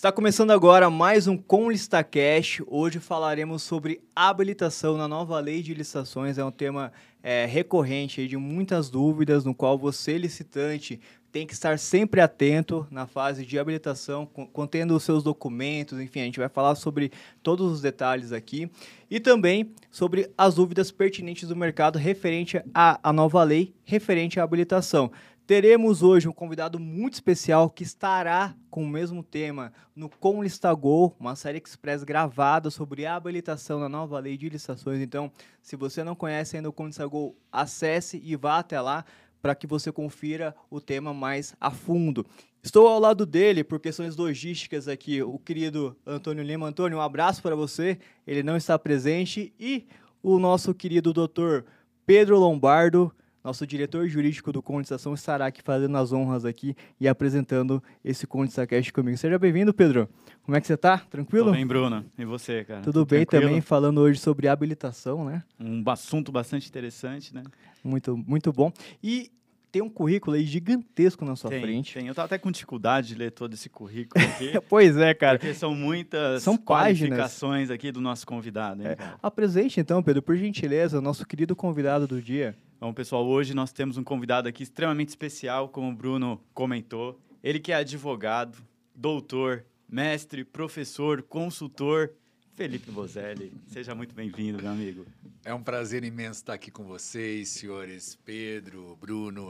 Está começando agora mais um Com Cash. Hoje falaremos sobre habilitação na nova lei de licitações. É um tema é, recorrente de muitas dúvidas, no qual você, licitante, tem que estar sempre atento na fase de habilitação, contendo os seus documentos, enfim, a gente vai falar sobre todos os detalhes aqui e também sobre as dúvidas pertinentes do mercado referente à, à nova lei, referente à habilitação. Teremos hoje um convidado muito especial que estará com o mesmo tema no Com Listagol, uma série express gravada sobre a habilitação na nova lei de licitações. Então, se você não conhece ainda o Com Listagol, acesse e vá até lá para que você confira o tema mais a fundo. Estou ao lado dele por questões logísticas aqui, o querido Antônio Lima. Antônio, um abraço para você. Ele não está presente e o nosso querido doutor Pedro Lombardo nosso diretor jurídico do Condensação estará aqui fazendo as honras aqui e apresentando esse Condensacast comigo. Seja bem-vindo, Pedro. Como é que você está? Tranquilo? Tudo bem, Bruno. E você, cara? Tudo, Tudo bem tranquilo? também, falando hoje sobre habilitação, né? Um assunto bastante interessante, né? Muito, muito bom. E tem um currículo aí gigantesco na sua tem, frente. Tem. Eu tava até com dificuldade de ler todo esse currículo aqui. pois é, cara. Porque são muitas são qualificações aqui do nosso convidado. Hein, é. Apresente então, Pedro, por gentileza, o nosso querido convidado do dia. Bom, pessoal, hoje nós temos um convidado aqui extremamente especial, como o Bruno comentou. Ele que é advogado, doutor, mestre, professor, consultor, Felipe Bozelli. Seja muito bem-vindo, meu amigo. É um prazer imenso estar aqui com vocês, senhores Pedro, Bruno.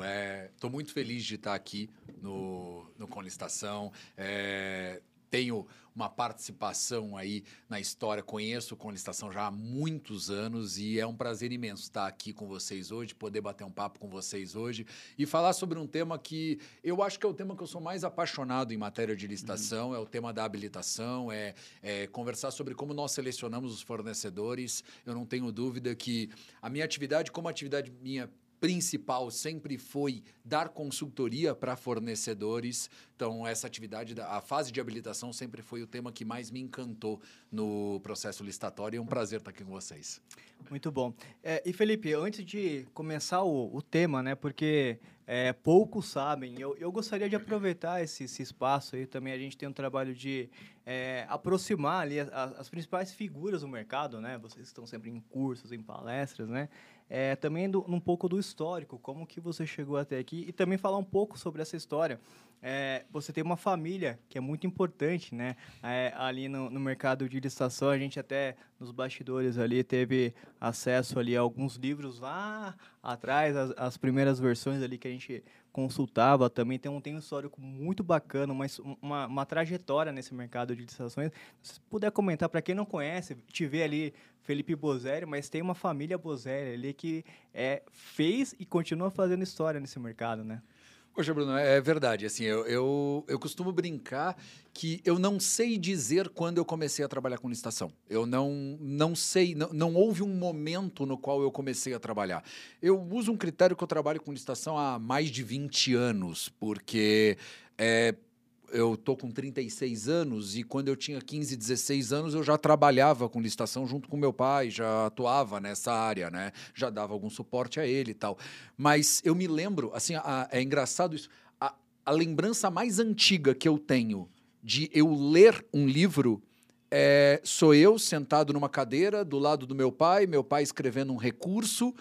Estou é... muito feliz de estar aqui no, no Conlistação. É tenho uma participação aí na história, conheço com a licitação já há muitos anos e é um prazer imenso estar aqui com vocês hoje, poder bater um papo com vocês hoje e falar sobre um tema que eu acho que é o tema que eu sou mais apaixonado em matéria de licitação, uhum. é o tema da habilitação, é, é conversar sobre como nós selecionamos os fornecedores. Eu não tenho dúvida que a minha atividade, como atividade minha principal sempre foi dar consultoria para fornecedores. Então, essa atividade, a fase de habilitação sempre foi o tema que mais me encantou no processo listatório. É um prazer estar aqui com vocês. Muito bom. É, e, Felipe, antes de começar o, o tema, né, porque é, poucos sabem, eu, eu gostaria de aproveitar esse, esse espaço aí também. A gente tem um trabalho de é, aproximar ali as, as, principais figuras do mercado, né? Vocês estão sempre em cursos, em palestras, né? é, também do, um pouco do histórico, como que você chegou até aqui e também falar um pouco sobre essa história. É, você tem uma família que é muito importante, né? É, ali no, no, mercado de licitação, a gente até nos bastidores ali teve acesso ali a alguns livros lá atrás, as, as primeiras versões ali que a gente consultava também tem um, tem um histórico muito bacana, uma, uma, uma trajetória nesse mercado de licitações. Se puder comentar, para quem não conhece, te vê ali Felipe Bozelli, mas tem uma família Bozelli ali que é, fez e continua fazendo história nesse mercado, né? Poxa, Bruno, é verdade. Assim, eu, eu, eu, costumo brincar que eu não sei dizer quando eu comecei a trabalhar com licitação. Eu não, não sei, não, não houve um momento no qual eu comecei a trabalhar. Eu uso um critério que eu trabalho com licitação há mais de 20 anos, porque é, eu tô com 36 anos e quando eu tinha 15, 16 anos eu já trabalhava com licitação junto com meu pai, já atuava nessa área, né? Já dava algum suporte a ele e tal. Mas eu me lembro, assim, a, é engraçado isso, a, a lembrança mais antiga que eu tenho de eu ler um livro é, sou eu sentado numa cadeira do lado do meu pai, meu pai escrevendo um recurso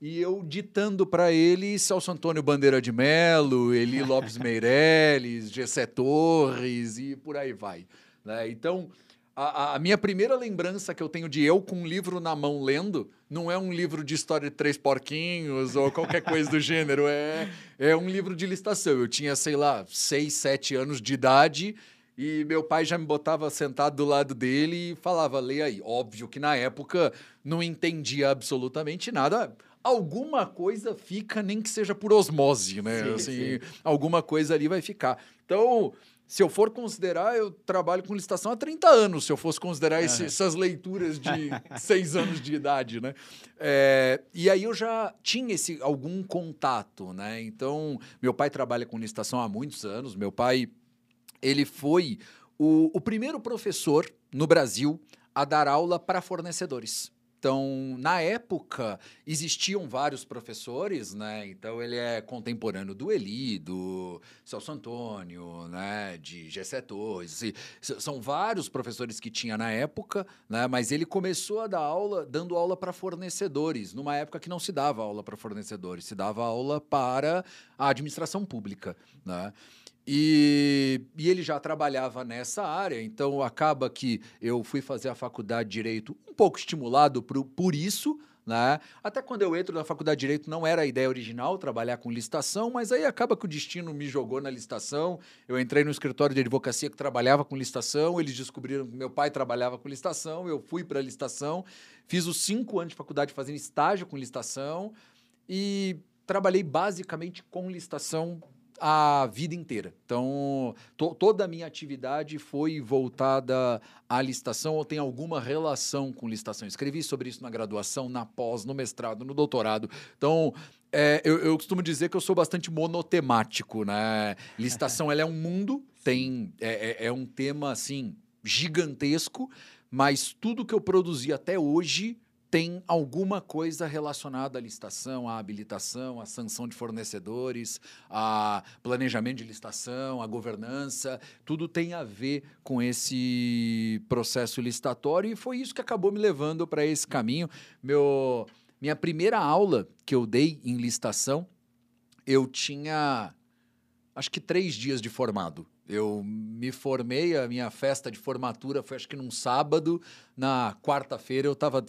e eu ditando para ele Celso Antônio Bandeira de Melo, Eli Lopes Meirelles, Gessé Torres e por aí vai. Né? Então, a, a, minha primeira lembrança que eu tenho de eu com um livro na mão lendo não é um livro de história de três porquinhos ou qualquer coisa do gênero, é, é um livro de listação. Eu tinha, sei lá, seis, sete anos de idade e meu pai já me botava sentado do lado dele e falava, leia aí. Óbvio que na época não entendia absolutamente nada alguma coisa fica, nem que seja por osmose, né? Sim, assim, sim. alguma coisa ali vai ficar. Então, se eu for considerar, eu trabalho com licitação há 30 anos, se eu fosse considerar esse, essas leituras de seis anos de idade, né? É, e aí eu já tinha esse algum contato, né? Então, meu pai trabalha com licitação há muitos anos. Meu pai, ele foi o, o primeiro professor no Brasil a dar aula para fornecedores. Então, na época, existiam vários professores, né? Então, ele é contemporâneo do Eli, do Celso Antônio, né? De Gessé Torres. São vários professores que tinha na época, né? Mas ele começou a dar aula, dando aula para fornecedores, numa época que não se dava aula para fornecedores, se dava aula para a administração pública, né? E, e, ele já trabalhava nessa área, então acaba que eu fui fazer a faculdade de Direito um pouco estimulado por, por isso, né? Até quando eu entro na faculdade de Direito não era a ideia original trabalhar com licitação, mas aí acaba que o destino me jogou na licitação. Eu entrei no escritório de advocacia que trabalhava com licitação, eles descobriram que meu pai trabalhava com licitação, eu fui para a licitação, fiz os cinco anos de faculdade fazendo estágio com licitação e trabalhei basicamente com licitação a vida inteira. Então, to, toda a minha atividade foi voltada à licitação ou tem alguma relação com licitação. Escrevi sobre isso na graduação, na pós, no mestrado, no doutorado. Então, é, eu, eu, costumo dizer que eu sou bastante monotemático, né? Licitação, ela é um mundo, tem é, é, é um tema, assim, gigantesco, mas tudo que eu produzi até hoje tem alguma coisa relacionada à licitação, à habilitação, à sanção de fornecedores, a planejamento de licitação, à governança, tudo tem a ver com esse processo licitatório e foi isso que acabou me levando para esse caminho. Meu, minha primeira aula que eu dei em licitação, eu tinha acho que três dias de formado. Eu me formei, a minha festa de formatura foi acho que num sábado. Na quarta-feira eu estava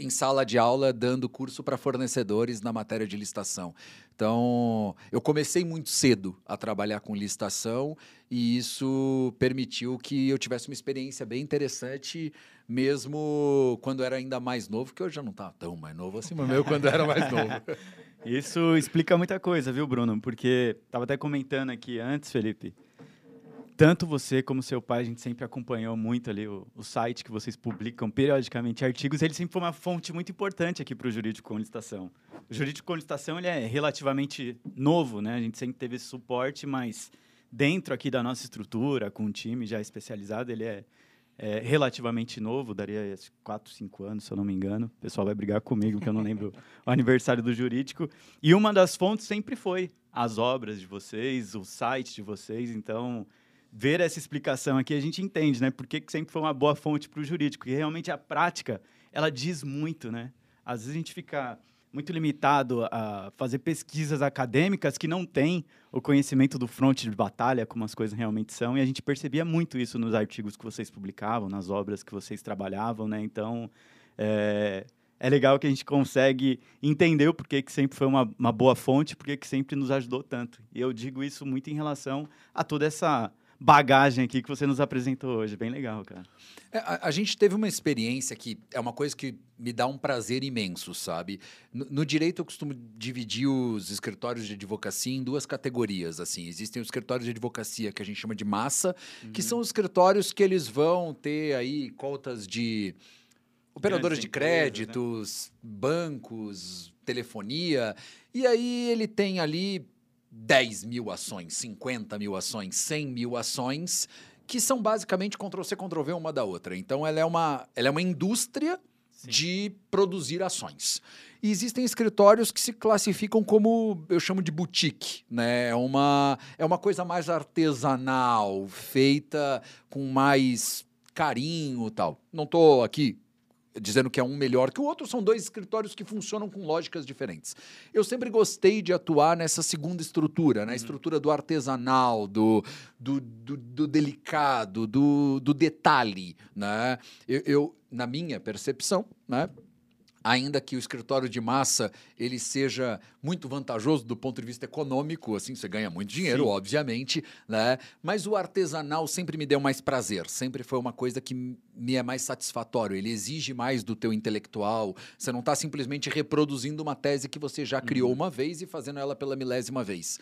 em sala de aula dando curso para fornecedores na matéria de licitação. Então, eu comecei muito cedo a trabalhar com licitação e isso permitiu que eu tivesse uma experiência bem interessante, mesmo quando era ainda mais novo, que eu já não estava tão mais novo assim, mas meu quando era mais novo. Isso explica muita coisa, viu, Bruno? Porque estava até comentando aqui antes, Felipe, tanto você como seu pai, a gente sempre acompanhou muito ali o, o site que vocês publicam periodicamente artigos. Ele sempre foi uma fonte muito importante aqui para o jurídico com licitação. O jurídico com licitação ele é relativamente novo, né? A gente sempre teve esse suporte, mas dentro aqui da nossa estrutura, com um time já especializado, ele é, é relativamente novo, daria 4, 5 anos, se eu não me engano. O pessoal vai brigar comigo, porque eu não lembro o aniversário do jurídico. E uma das fontes sempre foi as obras de vocês, o site de vocês. Então, ver essa explicação aqui, a gente entende, né? Por que, sempre foi uma boa fonte para o jurídico. E realmente a prática, ela diz muito, né? Às vezes a gente fica muito limitado a fazer pesquisas acadêmicas que não têm o conhecimento do fronte de batalha, como as coisas realmente são, e a gente percebia muito isso nos artigos que vocês publicavam, nas obras que vocês trabalhavam, né? Então, é, é legal que a gente consegue entender o porquê que sempre foi uma, uma boa fonte, porque que sempre nos ajudou tanto. E eu digo isso muito em relação a toda essa bagagem aqui que você nos apresentou hoje. Bem legal, cara. É, a, a, gente teve uma experiência que é uma coisa que me dá um prazer imenso, sabe? No, no, direito, eu costumo dividir os escritórios de advocacia em duas categorias. Assim, existem os escritórios de advocacia que a gente chama de massa, uhum. que são os escritórios que eles vão ter aí cotas de operadoras de créditos, né? bancos, telefonia. E aí ele tem ali 10 mil ações, 50 mil ações, 100 mil ações, que são basicamente Ctrl-C, Ctrl-V uma da outra. Então, ela é uma, ela é uma indústria Sim. de produzir ações. E existem escritórios que se classificam como, eu chamo de boutique, né? É uma, é uma coisa mais artesanal, feita com mais carinho tal. Não estou aqui dizendo que é um melhor que o outro, são dois escritórios que funcionam com lógicas diferentes. Eu sempre gostei de atuar nessa segunda estrutura, na né? estrutura do artesanal, do, do, do, do delicado, do, do detalhe. Né? Eu, eu, na minha percepção, né? Ainda que o escritório de massa ele seja muito vantajoso do ponto de vista econômico, assim você ganha muito dinheiro, Sim. obviamente, né? Mas o artesanal sempre me deu mais prazer, sempre foi uma coisa que me é mais satisfatório. Ele exige mais do teu intelectual. Você não está simplesmente reproduzindo uma tese que você já criou uhum. uma vez e fazendo ela pela milésima vez.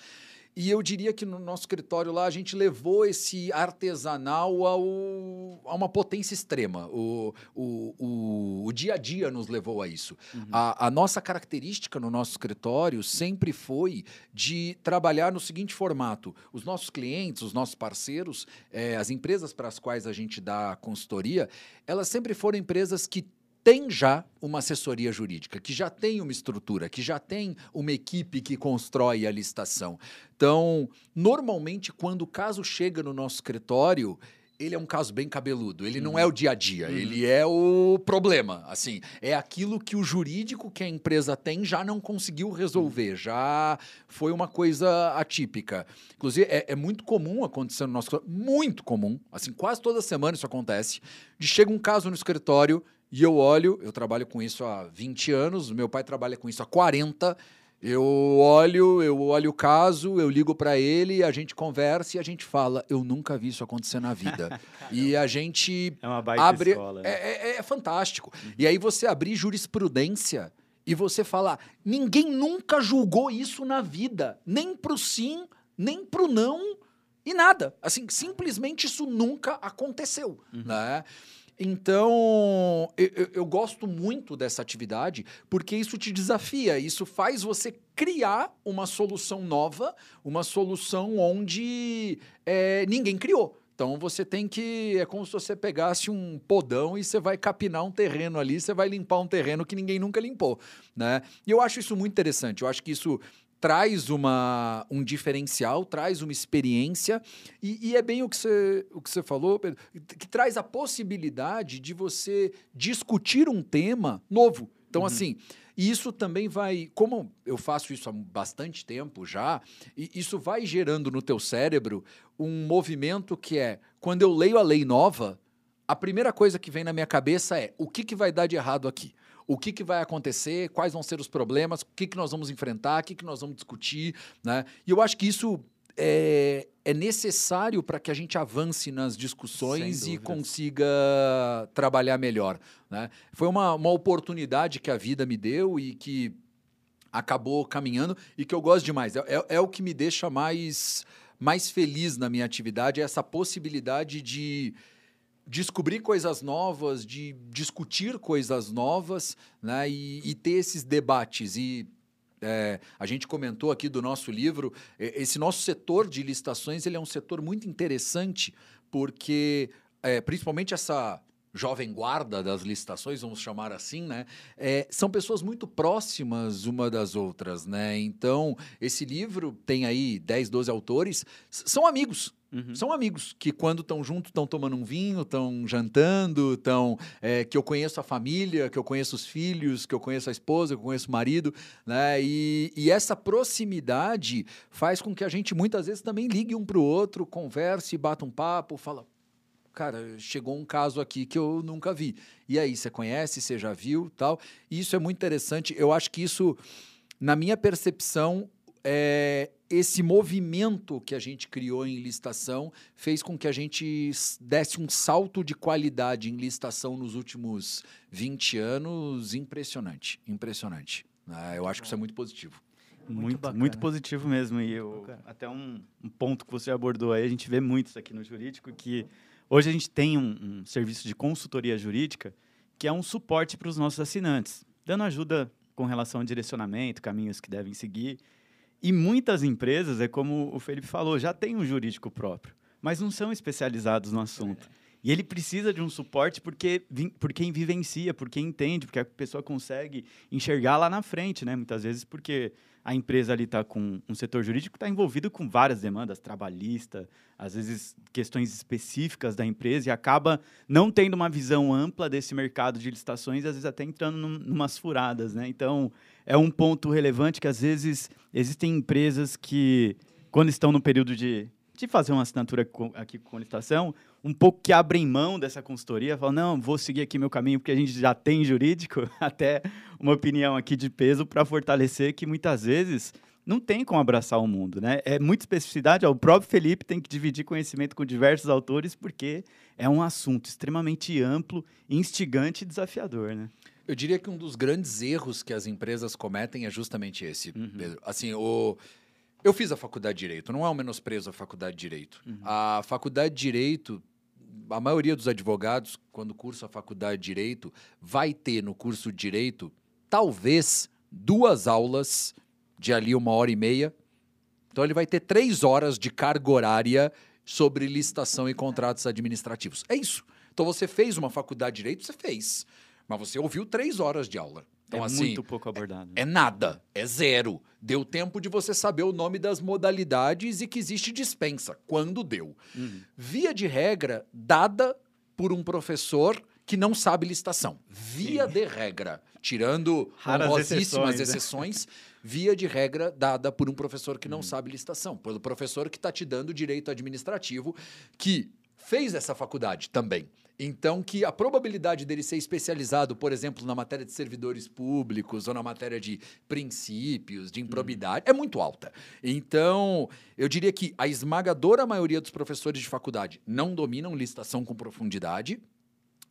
E eu diria que no nosso escritório lá a gente levou esse artesanal ao, a uma potência extrema. O, o, o, o dia a dia nos levou a isso. Uhum. A, a nossa característica no nosso escritório sempre foi de trabalhar no seguinte formato: os nossos clientes, os nossos parceiros, é, as empresas para as quais a gente dá consultoria, elas sempre foram empresas que tem já uma assessoria jurídica, que já tem uma estrutura, que já tem uma equipe que constrói a licitação. Então, normalmente, quando o caso chega no nosso escritório, ele é um caso bem cabeludo. Ele não é o dia a dia, ele é o problema. Assim, é aquilo que o jurídico que a empresa tem já não conseguiu resolver, já foi uma coisa atípica. Inclusive, é, é muito comum acontecer no nosso muito comum, assim, quase toda semana isso acontece, de chega um caso no escritório e eu olho, eu trabalho com isso há 20 anos, meu pai trabalha com isso há 40 eu olho, eu olho o caso, eu ligo para ele, a gente conversa e a gente fala. Eu nunca vi isso acontecer na vida. e a gente é uma baita abre, escola. Né? É, é, é, fantástico. Uhum. E aí você abrir jurisprudência e você falar: ninguém nunca julgou isso na vida, nem pro sim, nem pro não e nada. Assim, simplesmente isso nunca aconteceu, uhum. né? Então, eu, eu, gosto muito dessa atividade porque isso te desafia, isso faz você criar uma solução nova, uma solução onde é, ninguém criou. Então você tem que. É como se você pegasse um podão e você vai capinar um terreno ali, você vai limpar um terreno que ninguém nunca limpou. Né? E eu acho isso muito interessante. Eu acho que isso traz uma, um diferencial, traz uma experiência, e, e, é bem o que, você, o que você falou, Pedro, que traz a possibilidade de você discutir um tema novo. Então, uhum. assim, isso também vai. Como eu faço isso há bastante tempo já, isso vai gerando no teu cérebro um movimento que é quando eu leio a lei nova, a primeira coisa que vem na minha cabeça é o que, que vai dar de errado aqui? O que, que vai acontecer, quais vão ser os problemas, o que, que nós vamos enfrentar, o que, que nós vamos discutir. Né? E eu acho que isso é, é necessário para que a gente avance nas discussões e consiga trabalhar melhor. Né? Foi uma, uma oportunidade que a vida me deu e que acabou caminhando e que eu gosto demais. É, é, é o que me deixa mais, mais feliz na minha atividade, é essa possibilidade de descobrir coisas novas, de discutir coisas novas, né? E, e ter esses debates. E é, a gente comentou aqui do nosso livro, esse nosso setor de licitações ele é um setor muito interessante, porque é, principalmente essa jovem guarda das licitações, vamos chamar assim, né? É, são pessoas muito próximas uma das outras, né? Então, esse livro tem aí 10, 12 autores, são amigos, Uhum. São amigos que, quando estão juntos, estão tomando um vinho, estão jantando, estão. É, que eu conheço a família, que eu conheço os filhos, que eu conheço a esposa, que eu conheço o marido, né? E, e essa proximidade faz com que a gente muitas vezes também ligue um para o outro, converse, bata um papo, fala. Cara, chegou um caso aqui que eu nunca vi. E aí, você conhece, você já viu, tal? E isso é muito interessante. Eu acho que isso, na minha percepção, é, esse movimento que a gente criou em licitação fez com que a gente desse um salto de qualidade em licitação nos últimos 20 anos impressionante. Impressionante. Ah, eu acho que isso é muito positivo. Muito, muito, muito positivo mesmo. E eu, até um, um, ponto que você abordou aí, a gente vê muito isso aqui no jurídico, que hoje a gente tem um, um serviço de consultoria jurídica que é um suporte para os nossos assinantes, dando ajuda com relação ao direcionamento, caminhos que devem seguir e muitas empresas, é como o Felipe falou, já têm um jurídico próprio, mas não são especializados no assunto. É. E ele precisa de um suporte porque, por quem vivencia, por quem entende, porque a pessoa consegue enxergar lá na frente, né? Muitas vezes porque a empresa ali está com um setor jurídico está envolvido com várias demandas trabalhistas, às vezes questões específicas da empresa e acaba não tendo uma visão ampla desse mercado de licitações, às vezes até entrando num, numas furadas, né? Então é um ponto relevante que às vezes existem empresas que quando estão no período de de fazer uma assinatura aqui com licitação, um pouco que abrem mão dessa consultoria, falam, não, vou seguir aqui meu caminho porque a gente já tem jurídico, até uma opinião aqui de peso para fortalecer que muitas vezes não tem como abraçar o mundo, né? É muita especificidade, ó, o próprio Felipe tem que dividir conhecimento com diversos autores porque é um assunto extremamente amplo, instigante e desafiador, né? Eu diria que um dos grandes erros que as empresas cometem é justamente esse, uhum. Pedro. Assim, o eu fiz a faculdade de Direito, não é um menosprezo a faculdade de Direito. Uhum. A faculdade de Direito, a maioria dos advogados, quando cursa a faculdade de Direito, vai ter no curso de Direito, talvez, duas aulas de ali uma hora e meia. Então ele vai ter três horas de carga horária sobre licitação e contratos administrativos. É isso. Então você fez uma faculdade de Direito, você fez. Mas você ouviu três horas de aula. Então, é assim, muito pouco abordado. é nada, é zero. Deu tempo de você saber o nome das modalidades e que existe dispensa. Quando deu. Uhum. Via de regra, dada por um professor que não sabe listação. Via de regra. Tirando Raras honrosíssimas exceções, né? exceções, via de regra dada por um professor que Uhum. não sabe listação. Pelo professor que está te dando direito administrativo, que fez essa faculdade também. Então, que a probabilidade dele ser especializado, por exemplo, na matéria de servidores públicos ou na matéria de princípios, de improbidade, é muito alta. Então, eu diria que a esmagadora maioria dos professores de faculdade não dominam listação com profundidade,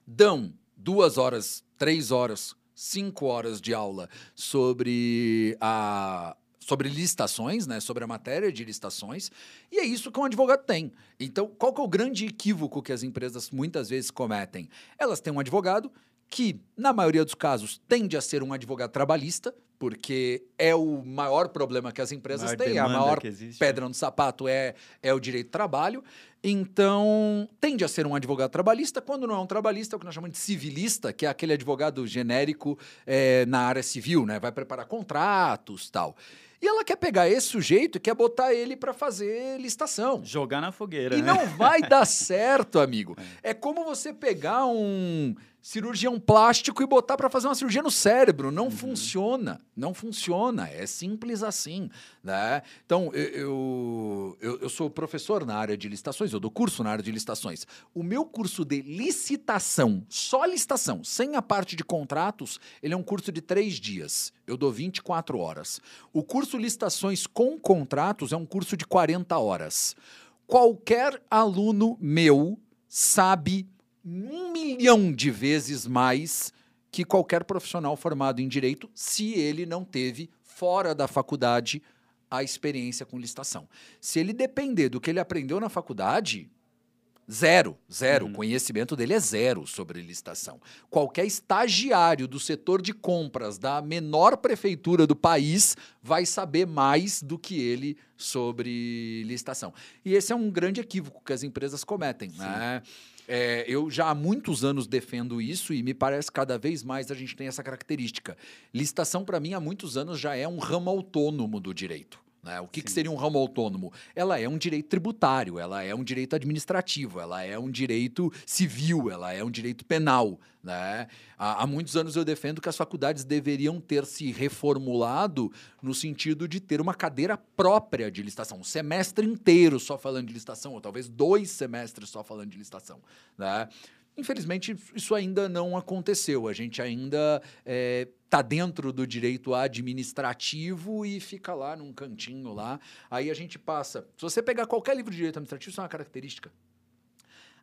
dão duas horas, três horas, cinco horas de aula sobre a sobre licitações, né, sobre a matéria de licitações, e é isso que um advogado tem. Então, qual que é o grande equívoco que as empresas muitas vezes cometem? Elas têm um advogado que, na maioria dos casos, tende a ser um advogado trabalhista, porque é o maior problema que as empresas Maior têm, a maior existe. pedra no sapato é, é o direito do trabalho. Então, tende a ser um advogado trabalhista. Quando não é um trabalhista, é o que nós chamamos de civilista, que é aquele advogado genérico eh, na área civil, né? Vai preparar contratos tal. E ela quer pegar esse sujeito e quer botar ele para fazer licitação. Jogar na fogueira, E né? não vai dar certo, amigo. É como você pegar um cirurgião plástico e botar para fazer uma cirurgia no cérebro. Não funciona. Não funciona. É simples assim. Né? Então, eu, eu, eu, eu sou professor na área de licitações, eu dou curso na área de licitações. O meu curso de licitação, só licitação, sem a parte de contratos, ele é um curso de três dias. Eu dou 24 horas. O curso licitações com contratos é um curso de 40 horas. Qualquer aluno meu sabe um milhão de vezes mais que qualquer profissional formado em direito, se ele não teve fora da faculdade a experiência com licitação. Se ele depender do que ele aprendeu na faculdade, zero, zero. O conhecimento dele é zero sobre licitação. Qualquer estagiário do setor de compras da menor prefeitura do país vai saber mais do que ele sobre licitação. E esse é um grande equívoco que as empresas cometem, né? É, eu já há muitos anos defendo isso e me parece cada vez mais a gente tem essa característica. Licitação, para mim, há muitos anos já é um ramo autônomo do direito. Né? O que, que seria um ramo autônomo? Ela é um direito tributário, ela é um direito administrativo, ela é um direito civil, ela é um direito penal. Né? Há, há muitos anos eu defendo que as faculdades deveriam ter se reformulado no sentido de ter uma cadeira própria de licitação, um semestre inteiro só falando de licitação, ou talvez dois semestres só falando de licitação. Né? Infelizmente, isso ainda não aconteceu. A gente ainda está dentro do direito administrativo e fica lá num cantinho lá. Aí a gente passa. Se você pegar qualquer livro de direito administrativo, isso é uma característica.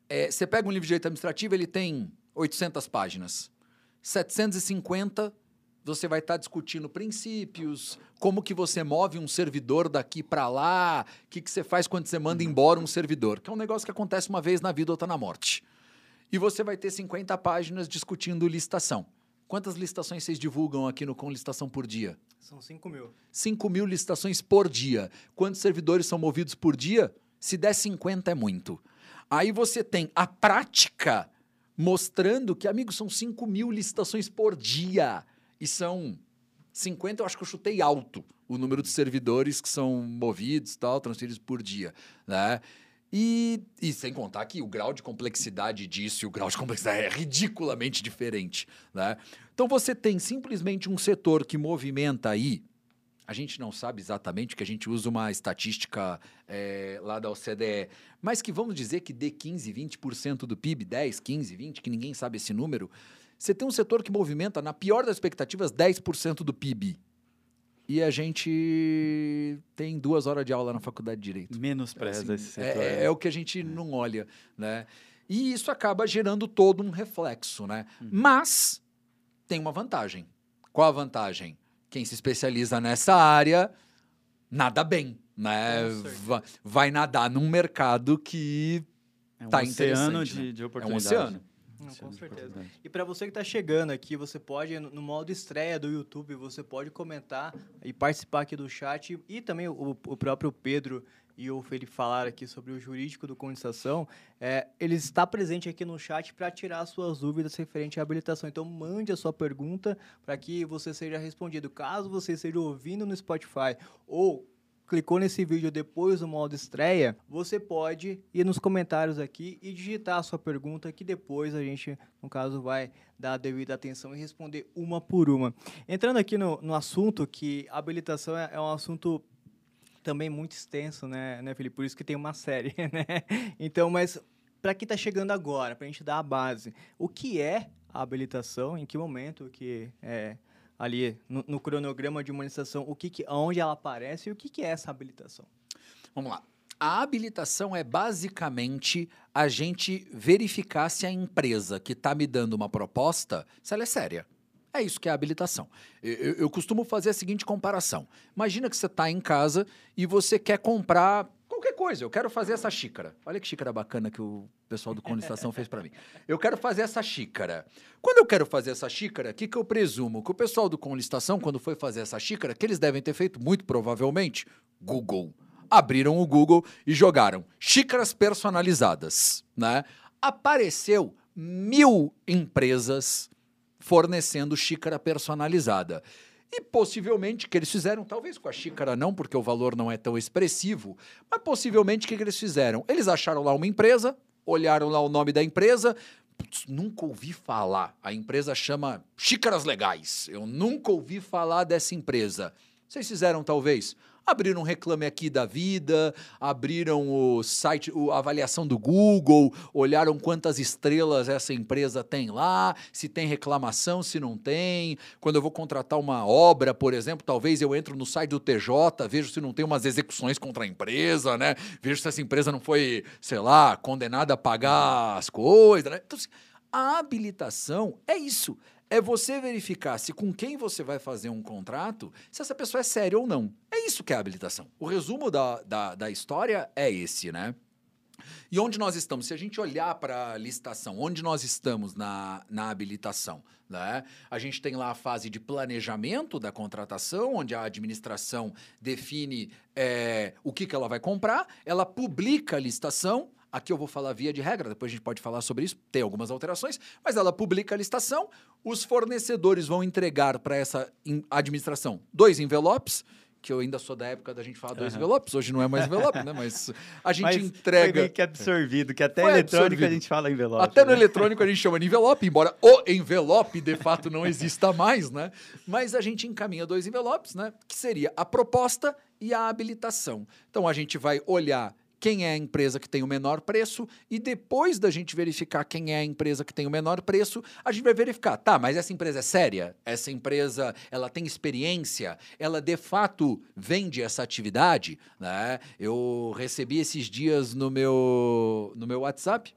É, você pega um livro de direito administrativo, ele tem 800 páginas. 750 você vai estar discutindo princípios, como que você move um servidor daqui para lá, o que, que você faz quando você manda embora um servidor, que é um negócio que acontece uma vez na vida ou outra na morte. E você vai ter 50 páginas discutindo licitação. Quantas licitações vocês divulgam aqui no Com Licitação por dia? São 5 mil. 5 mil licitações por dia. Quantos servidores são movidos por dia? Se der 50 é muito. Aí você tem a prática mostrando que, amigos, são 5 mil licitações por dia. E são 50, eu acho que eu chutei alto o número de servidores que são movidos, tal, transferidos por dia, né? E, e sem contar que o grau de complexidade disso e o grau de complexidade é ridiculamente diferente, né? Então você tem simplesmente um setor que movimenta aí a gente não sabe exatamente, que a gente usa uma estatística eh, lá da OCDE, mas que vamos dizer que dê 15, 20% do PIB, 10, 15, 20, que ninguém sabe esse número. Você tem um setor que movimenta, na pior das expectativas, 10% do PIB. E a gente tem duas horas de aula na faculdade de Direito. Menospreza Assim, esse é- setor. é, né? é o que a gente não olha, né? E isso acaba gerando todo um reflexo, né? Uhum. Mas tem uma vantagem. Qual a vantagem? Quem se especializa nessa área nada bem, né? Vai nadar num mercado que É um tá oceano de, de é um oportunidade. oceano. Não, Oceano com certeza. E para você que está chegando aqui, você pode, no no modo estreia do YouTube, você pode comentar e participar aqui do chat. E também o, o próprio Pedro e o Felipe falaram aqui sobre o jurídico do Condensação, é, ele está presente aqui no chat para tirar suas dúvidas referente à habilitação. Então, mande a sua pergunta para que você seja respondido. Caso você esteja ouvindo no Spotify ou clicou nesse vídeo depois do modo estreia, você pode ir nos comentários aqui e digitar a sua pergunta que depois a gente, no caso, vai dar a devida atenção e responder uma por uma. Entrando aqui no, no assunto, que habilitação é, é um assunto também muito extenso, né, né, Felipe? Por isso que tem uma série, né? Então, mas para quem está chegando agora, para a gente dar a base, o que é a habilitação, em que momento que é, ali no, no, cronograma de imunização, o que, que onde ela aparece e o que, que é essa habilitação? Vamos lá. A habilitação é basicamente a gente verificar se a empresa que está me dando uma proposta, se ela é séria. É isso que é habilitação. Eu, eu costumo fazer a seguinte comparação. Imagina que você está em casa e você quer comprar qualquer coisa. Eu quero fazer essa xícara. Olha que xícara bacana que o pessoal do Condensação fez para mim. Eu quero fazer essa xícara. Quando eu quero fazer essa xícara, o que, que eu presumo? Que o pessoal do Condensação, quando foi fazer essa xícara, que eles devem ter feito, muito provavelmente, Google. Abriram o Google e jogaram xícaras personalizadas, né? Apareceu mil empresas fornecendo xícara personalizada. E possivelmente que eles fizeram, talvez com a xícara não, porque o valor não é tão expressivo, mas possivelmente o que, eles fizeram? Eles acharam lá uma empresa, olharam lá o nome da empresa, Putz, nunca ouvi falar. A empresa chama Xícaras Legais. Eu nunca ouvi falar dessa empresa. Vocês fizeram, talvez? Abriram um reclame aqui da vida, abriram o site, a avaliação do Google, olharam quantas estrelas essa empresa tem lá, se tem reclamação, se não tem. Quando eu vou contratar uma obra, por exemplo, talvez eu entro no site do TJ, vejo se não tem umas execuções contra a empresa, né? Vejo se essa empresa não foi, sei lá, condenada a pagar as coisas, né? Então, assim, a habilitação é isso é você verificar se com quem você vai fazer um contrato, se essa pessoa é séria ou não. É isso que é habilitação. O resumo da, da, da história é esse, né? E onde nós estamos? Se a gente olhar para a licitação, onde nós estamos na, na habilitação? Né? A gente tem lá a fase de planejamento da contratação, onde a administração define é, o que, que ela vai comprar, ela publica a licitação, Aqui eu vou falar via de regra, depois a gente pode falar sobre isso, tem algumas alterações, mas ela publica a licitação, os fornecedores vão entregar para essa administração dois envelopes, que eu ainda sou da época da gente falar dois uhum. envelopes, hoje não é mais envelope, né? Mas a gente Mas entrega. Foi meio que absorvido, que até eletrônico absorvido. a gente fala envelope. Até né? no eletrônico a gente chama de envelope, embora o envelope de fato não exista mais, né? Mas a gente encaminha dois envelopes, né? Que seria a proposta e a habilitação. Então a gente vai olhar quem é a empresa que tem o menor preço e depois da gente verificar quem é a empresa que tem o menor preço, a gente vai verificar, tá, mas essa empresa é séria? Essa empresa, ela tem experiência? Ela de fato vende essa atividade, né? Eu recebi esses dias no meu no meu WhatsApp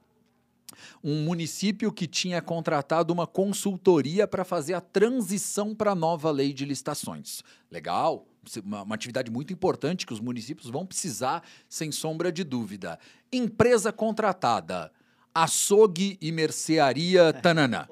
um município que tinha contratado uma consultoria para fazer a transição para a nova lei de licitações. Legal, uma, uma, atividade muito importante que os municípios vão precisar, sem sombra de dúvida. Empresa contratada, açougue e mercearia tanana.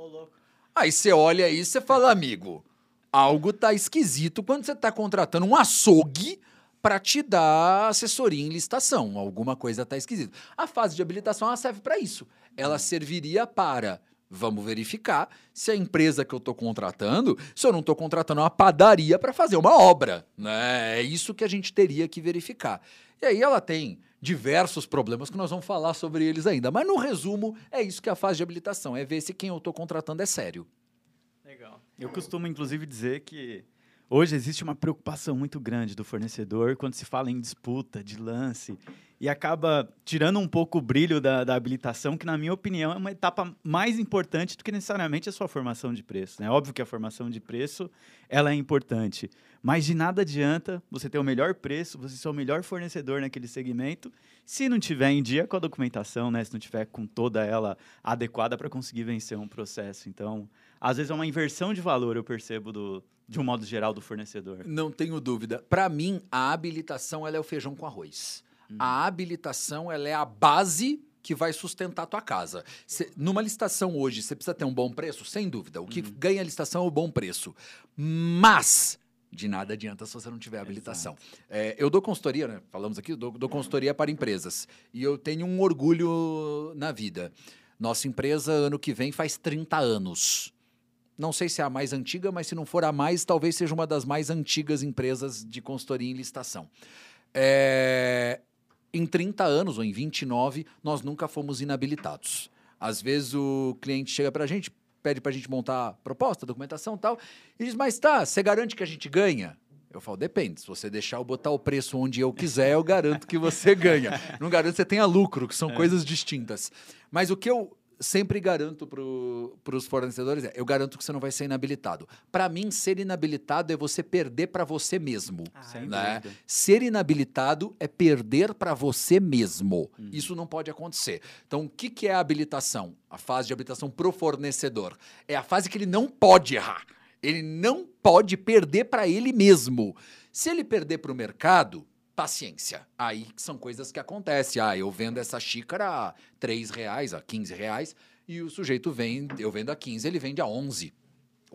Aí você olha aí e você fala, amigo, algo tá esquisito quando você está contratando um açougue para te dar assessoria em licitação. Alguma coisa está esquisita. A fase de habilitação ela serve para isso. Ela serviria para Vamos verificar se a empresa que eu estou contratando, se eu não estou contratando uma padaria para fazer uma obra. Né? É isso que a gente teria que verificar. E aí ela tem diversos problemas que nós vamos falar sobre eles ainda. Mas no resumo, é isso que é a fase de habilitação: é ver se quem eu estou contratando é sério. Legal. Eu costumo, inclusive, dizer que Hoje existe uma preocupação muito grande do fornecedor quando se fala em disputa, de lance, e acaba tirando um pouco o brilho da, da, habilitação, que, na minha opinião, é uma etapa mais importante do que necessariamente a sua formação de preço. É né? óbvio que a formação de preço ela é importante, mas de nada adianta você ter o melhor preço, você ser o melhor fornecedor naquele segmento, se não tiver em dia com a documentação, né? se não tiver com toda ela adequada para conseguir vencer um processo. Então, às vezes é uma inversão de valor, eu percebo, do, de um modo geral, do fornecedor. Não tenho dúvida. Para mim, a habilitação ela é o feijão com arroz. Uhum. A habilitação ela é a base que vai sustentar a tua casa. Cê, numa licitação hoje, você precisa ter um bom preço? Sem dúvida. O que uhum. ganha a licitação é o bom preço. Mas De nada adianta se você não tiver habilitação. É, eu dou consultoria, né? Falamos aqui, eu dou, dou consultoria para empresas. E eu tenho um orgulho na vida. Nossa empresa, ano que vem, faz 30 anos. Não sei se é a mais antiga, mas se não for a mais, talvez seja uma das mais antigas empresas de consultoria em licitação. É, em 30 anos, ou em 29, nós nunca fomos inabilitados. Às vezes o cliente chega para a gente, pede para a gente montar proposta, documentação e tal, e diz, mas tá, você garante que a gente ganha? Eu falo, depende. Se você deixar eu botar o preço onde eu quiser, eu garanto que você ganha. Não garanto que você tenha lucro, que são é. coisas distintas. Mas o que eu sempre garanto para os fornecedores é, eu garanto que você não vai ser inabilitado. Para mim, ser inabilitado é você perder para você mesmo. Ah, né? Ser inabilitado é perder para você mesmo. Uhum. Isso não pode acontecer. Então, o que, que é a habilitação? A fase de habilitação pro fornecedor. É a fase que ele não pode errar. Ele não pode perder para ele mesmo. Se ele perder para o mercado, paciência. Aí são coisas que acontecem. Ah, eu vendo essa xícara a 3 reais, a 15 reais, e o sujeito vem, eu vendo a 15, ele vende a 11.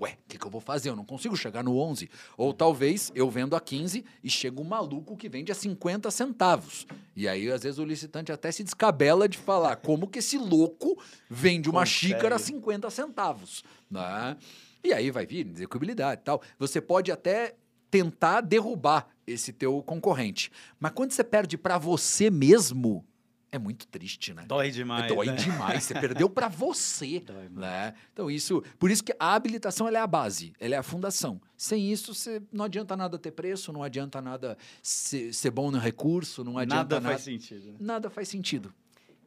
Ué, o que, que, eu vou fazer? Eu não consigo chegar no 11. Ou talvez eu vendo a 15 e chega um maluco que vende a 50 centavos. E aí, às vezes, o licitante até se descabela de falar como que esse louco vende uma Consegue. xícara a 50 centavos. Né? E aí vai vir execuibilidade e tal. Você pode até tentar derrubar esse teu concorrente. Mas quando você perde para você mesmo, é muito triste, né? Dói demais. Dói né? demais. Você perdeu para você, Dói né? Então isso, por isso que a habilitação é a base, ela é a fundação. Sem isso, você, não adianta nada ter preço, não adianta nada ser, ser bom no recurso, não adianta nada. Nada faz sentido. Né? Nada faz sentido.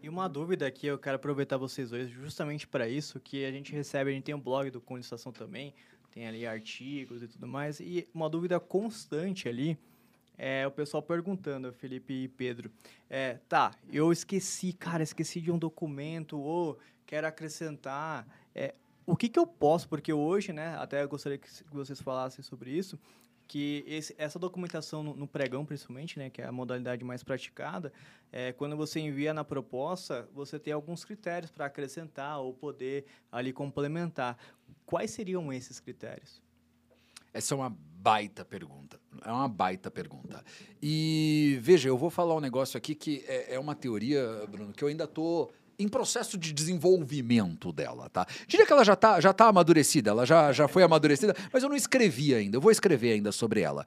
E uma dúvida aqui, eu quero aproveitar vocês dois justamente para isso, que a gente recebe, a gente tem um blog do Condição também, tem ali artigos e tudo mais. E uma dúvida constante ali é o pessoal perguntando, Felipe e Pedro. É, tá, eu esqueci, cara, esqueci de um documento ou quero acrescentar. É, o que, que eu posso? Porque hoje, né, até eu gostaria que vocês falassem sobre isso, que esse, essa documentação no, no, pregão, principalmente, né, que é a modalidade mais praticada, é, quando você envia na proposta, você tem alguns critérios para acrescentar ou poder ali complementar. Quais seriam esses critérios? Essa é uma baita pergunta. É uma baita pergunta. E veja, eu vou falar um negócio aqui que é, é uma teoria, Bruno, que eu ainda estou em processo de desenvolvimento dela, tá? Diria que ela já está já tá amadurecida, ela já, já foi amadurecida, mas eu não escrevi ainda, eu vou escrever ainda sobre ela.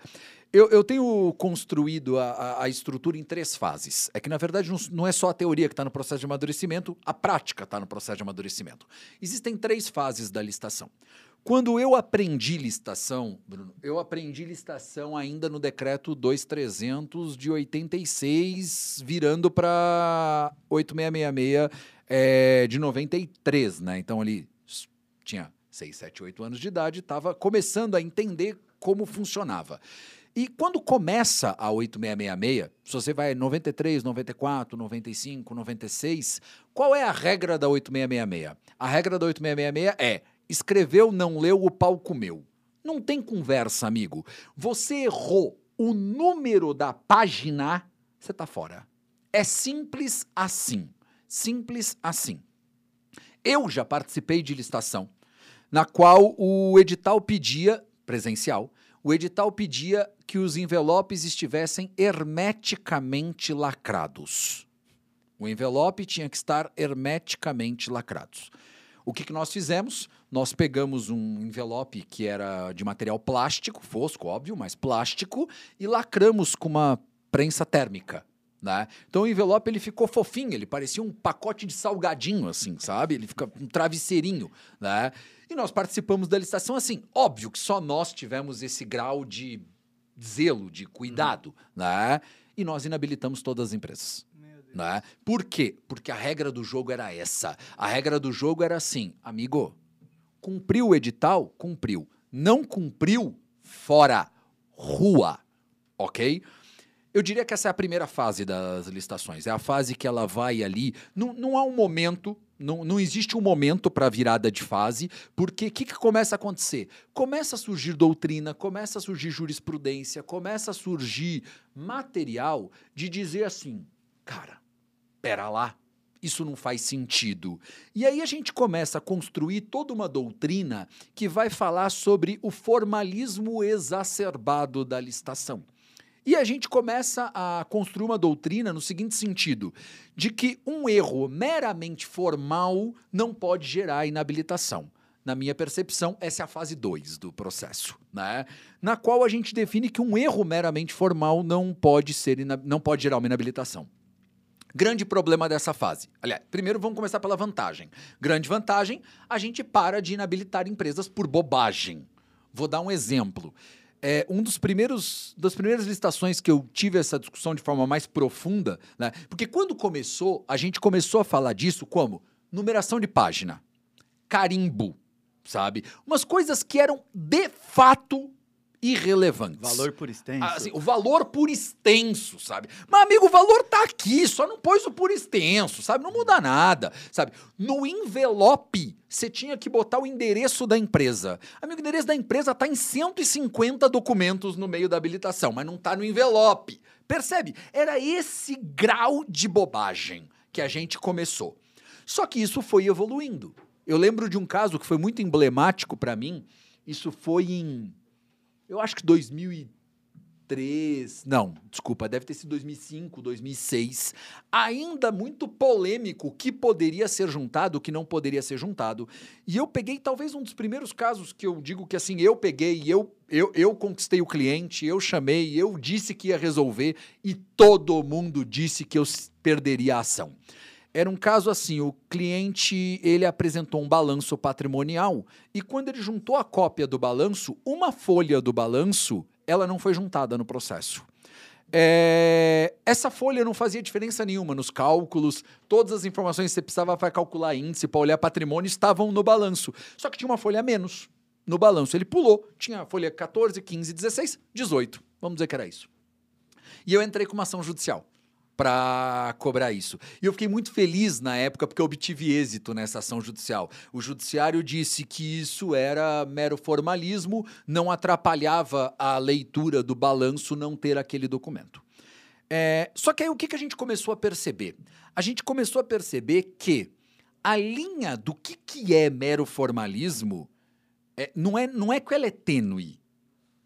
Eu, eu tenho construído a, a, a, estrutura em três fases. É que, na verdade, não, não é só a teoria que está no processo de amadurecimento, a prática está no processo de amadurecimento. Existem três fases da listação. Quando eu aprendi licitação, Bruno, eu aprendi licitação ainda no decreto 2300 de 86, virando para 8666 é, de 93, né? Então ali tinha 6, 7, 8 anos de idade, estava começando a entender como funcionava. E quando começa a 8666, se você vai 93, 94, 95, 96, qual é a regra da 8666? A regra da 8666 é Escreveu, não leu, o pau comeu. Não tem conversa, amigo. Você errou o número da página, você está fora. É simples assim. Simples assim. Eu já participei de licitação, na qual o edital pedia, presencial, o edital pedia que os envelopes estivessem hermeticamente lacrados. O envelope tinha que estar hermeticamente lacrados. O que, que nós fizemos? Nós pegamos um envelope que era de material plástico, fosco, óbvio, mas plástico, e lacramos com uma prensa térmica. Né? Então o envelope ele ficou fofinho, ele parecia um pacote de salgadinho, assim, sabe? Ele fica um travesseirinho, né? E nós participamos da licitação assim. Óbvio que só nós tivemos esse grau de zelo, de cuidado, uhum. né? E nós inabilitamos todas as empresas. Né? Por quê? Porque a regra do jogo era essa. A regra do jogo era assim, amigo, cumpriu o edital? Cumpriu. Não cumpriu? Fora. Rua. Ok? Eu diria que essa é a primeira fase das licitações. É a fase que ela vai ali. Não, não há um momento, não, não existe um momento para virada de fase, porque o que, que começa a acontecer? Começa a surgir doutrina, começa a surgir jurisprudência, começa a surgir material de dizer assim, cara, pera lá, isso não faz sentido. E aí a gente começa a construir toda uma doutrina que vai falar sobre o formalismo exacerbado da licitação. E a gente começa a construir uma doutrina no seguinte sentido: de que um erro meramente formal não pode gerar inabilitação. Na minha percepção, essa é a fase 2 do processo, né? Na qual a gente define que um erro meramente formal não pode ser não pode gerar uma inabilitação. Grande problema dessa fase. Aliás, primeiro vamos começar pela vantagem. Grande vantagem, a gente para de inabilitar empresas por bobagem. Vou dar um exemplo. É, um dos primeiros das primeiras licitações que eu tive essa discussão de forma mais profunda, né? Porque quando começou, a gente começou a falar disso como numeração de página, carimbo, sabe? Umas coisas que eram de fato irrelevantes. Valor por extenso. Ah, assim, o valor por extenso, sabe? Mas, amigo, o valor tá aqui, só não pôs o por extenso, sabe? Não muda nada, sabe? No envelope, você tinha que botar o endereço da empresa. Amigo, o endereço da empresa tá em 150 documentos no meio da habilitação, mas não tá no envelope. Percebe? Era esse grau de bobagem que a gente começou. Só que isso foi evoluindo. Eu lembro de um caso que foi muito emblemático para mim. Isso foi em eu acho que 2003, não, desculpa, deve ter sido 2005, 2006, ainda muito polêmico que poderia ser juntado, que não poderia ser juntado. E eu peguei talvez um dos primeiros casos que eu digo que assim, eu peguei, eu eu, eu conquistei o cliente, eu chamei, eu disse que ia resolver e todo mundo disse que eu perderia a ação. Era um caso assim, o cliente, ele apresentou um balanço patrimonial e quando ele juntou a cópia do balanço, uma folha do balanço, ela não foi juntada no processo. É, essa folha não fazia diferença nenhuma nos cálculos, todas as informações que você precisava para calcular índice, para olhar patrimônio, estavam no balanço. Só que tinha uma folha a menos no balanço. Ele pulou, tinha a folha 14, 15, 16, 18. Vamos dizer que era isso. E eu entrei com uma ação judicial para cobrar isso. E eu fiquei muito feliz na época porque obtive êxito nessa ação judicial. O judiciário disse que isso era mero formalismo, não atrapalhava a leitura do balanço não ter aquele documento. É, só que aí o que, que a gente começou a perceber? A gente começou a perceber que a linha do que, que é mero formalismo é, não, é, não é que ela é tênue.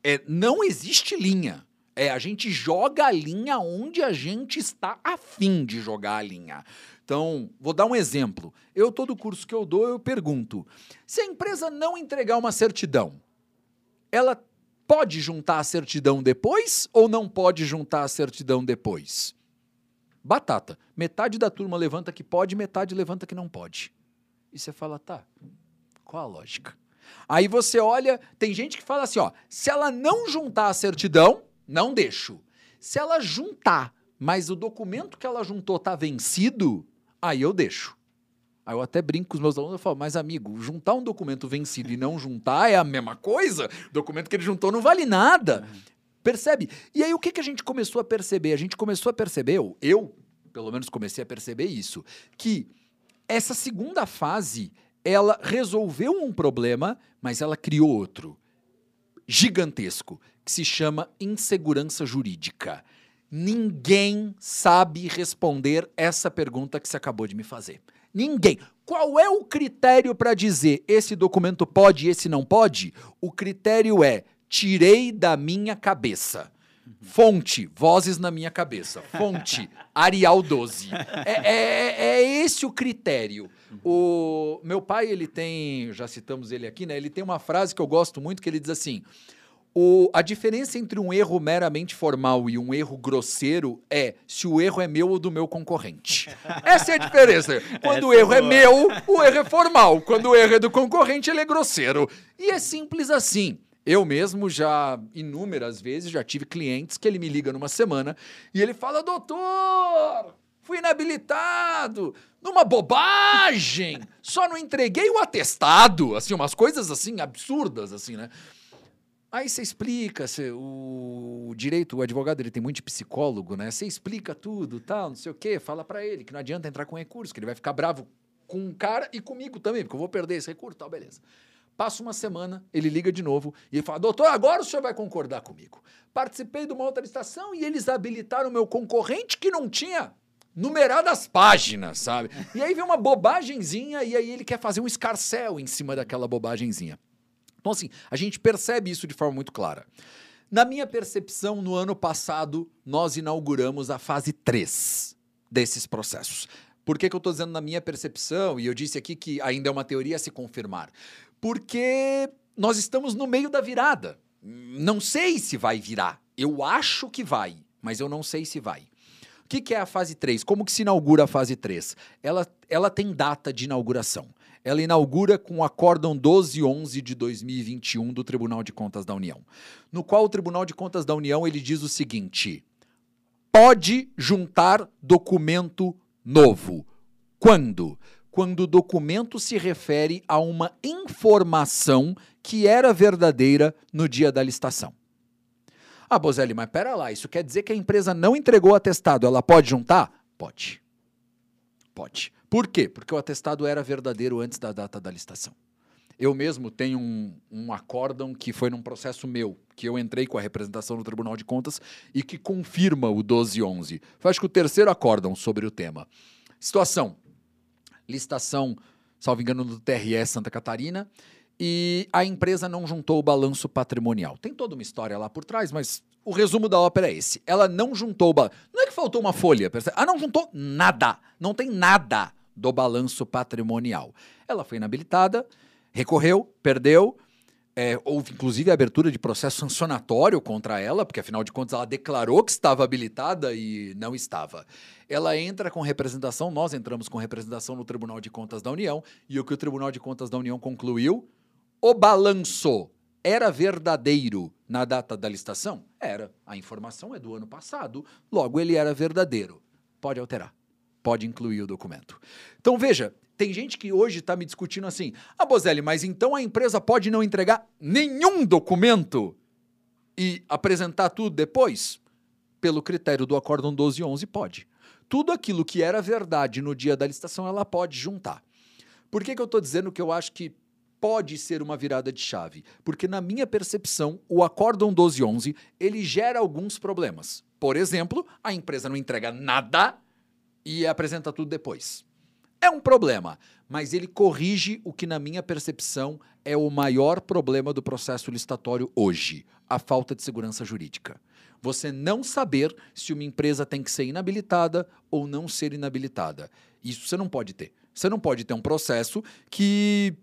É, não existe linha. É, a gente joga a linha onde a gente está afim de jogar a linha. Então, vou dar um exemplo. Eu, todo curso que eu dou, eu pergunto: se a empresa não entregar uma certidão, ela pode juntar a certidão depois ou não pode juntar a certidão depois? Batata. Metade da turma levanta que pode, metade levanta que não pode. E você fala, tá, qual a lógica? Aí você olha, tem gente que fala assim, ó, se ela não juntar a certidão, não deixo. Se ela juntar, mas o documento que ela juntou tá vencido, aí eu deixo. Aí eu até brinco com os meus alunos e falo, mas amigo, juntar um documento vencido e não juntar é a mesma coisa? O documento que ele juntou não vale nada. Percebe? E aí o que, que a gente começou a perceber? A gente começou a perceber, eu, eu pelo menos comecei a perceber isso, que essa segunda fase ela resolveu um problema, mas ela criou outro gigantesco, que se chama insegurança jurídica. Ninguém sabe responder essa pergunta que você acabou de me fazer. Ninguém. Qual é o critério para dizer esse documento pode e esse não pode? O critério é tirei da minha cabeça. Fonte, vozes na minha cabeça. Fonte, Arial 12. É, é, é, esse o critério. O meu pai, ele tem, já citamos ele aqui, né? Ele tem uma frase que eu gosto muito que ele diz assim: o, a diferença entre um erro meramente formal e um erro grosseiro é se o erro é meu ou do meu concorrente. Essa é a diferença. Quando o erro é, é meu, o erro é formal. Quando o erro é do concorrente, ele é grosseiro. E é simples assim. Eu mesmo já, inúmeras vezes, já tive clientes que ele me liga numa semana e ele fala: Doutor, fui inabilitado numa bobagem, só não entreguei o atestado. Assim, umas coisas assim absurdas, assim, né? Aí você explica, você, o direito, o advogado, ele tem muito psicólogo, né? Você explica tudo, tal, não sei o quê, fala para ele que não adianta entrar com recurso, que ele vai ficar bravo com o cara e comigo também, porque eu vou perder esse recurso, tal, beleza. Passa uma semana, ele liga de novo e ele fala: Doutor, agora o senhor vai concordar comigo. Participei de uma outra licitação e eles habilitaram o meu concorrente que não tinha numeradas páginas, sabe? E aí vem uma bobagemzinha e aí ele quer fazer um escarcel em cima daquela bobagemzinha. Então, assim, a gente percebe isso de forma muito clara. Na minha percepção, no ano passado, nós inauguramos a fase 3 desses processos. Por que, que eu estou dizendo na minha percepção? E eu disse aqui que ainda é uma teoria a se confirmar. Porque nós estamos no meio da virada. Não sei se vai virar. Eu acho que vai, mas eu não sei se vai. O que, que é a fase 3? Como que se inaugura a fase 3? Ela, ela tem data de inauguração. Ela inaugura com o Acórdão 1211 de 2021 do Tribunal de Contas da União, no qual o Tribunal de Contas da União ele diz o seguinte: pode juntar documento novo. Quando? Quando o documento se refere a uma informação que era verdadeira no dia da licitação. Ah, Bozelli, mas pera lá, isso quer dizer que a empresa não entregou o atestado, ela pode juntar? Pode. Pode. Por quê? Porque o atestado era verdadeiro antes da data da licitação. Eu mesmo tenho um, um acórdão que foi num processo meu, que eu entrei com a representação no Tribunal de Contas e que confirma o 1211. Foi acho que o terceiro acórdão sobre o tema. Situação: licitação, salvo engano, do TRE Santa Catarina, e a empresa não juntou o balanço patrimonial. Tem toda uma história lá por trás, mas o resumo da ópera é esse. Ela não juntou o balanço. Não é que faltou uma folha, percebe? Ah, não juntou nada. Não tem nada do balanço patrimonial. Ela foi inabilitada, recorreu, perdeu. É, houve inclusive a abertura de processo sancionatório contra ela, porque afinal de contas ela declarou que estava habilitada e não estava. Ela entra com representação, nós entramos com representação no Tribunal de Contas da União, e o que o Tribunal de Contas da União concluiu? O balanço era verdadeiro na data da licitação? Era. A informação é do ano passado, logo ele era verdadeiro. Pode alterar, pode incluir o documento. Então veja, tem gente que hoje está me discutindo assim: ah, Bozelli, mas então a empresa pode não entregar nenhum documento e apresentar tudo depois? Pelo critério do Acórdão 1211, pode. Tudo aquilo que era verdade no dia da licitação, ela pode juntar. Por que, que eu estou dizendo que eu acho que pode ser uma virada de chave? Porque, na minha percepção, o Acórdão 1211 ele gera alguns problemas. Por exemplo, a empresa não entrega nada e apresenta tudo depois. É um problema, mas ele corrige o que, na minha percepção, é o maior problema do processo licitatório hoje: a falta de segurança jurídica. Você não saber se uma empresa tem que ser inabilitada ou não ser inabilitada. Isso você não pode ter. Você não pode ter um processo que,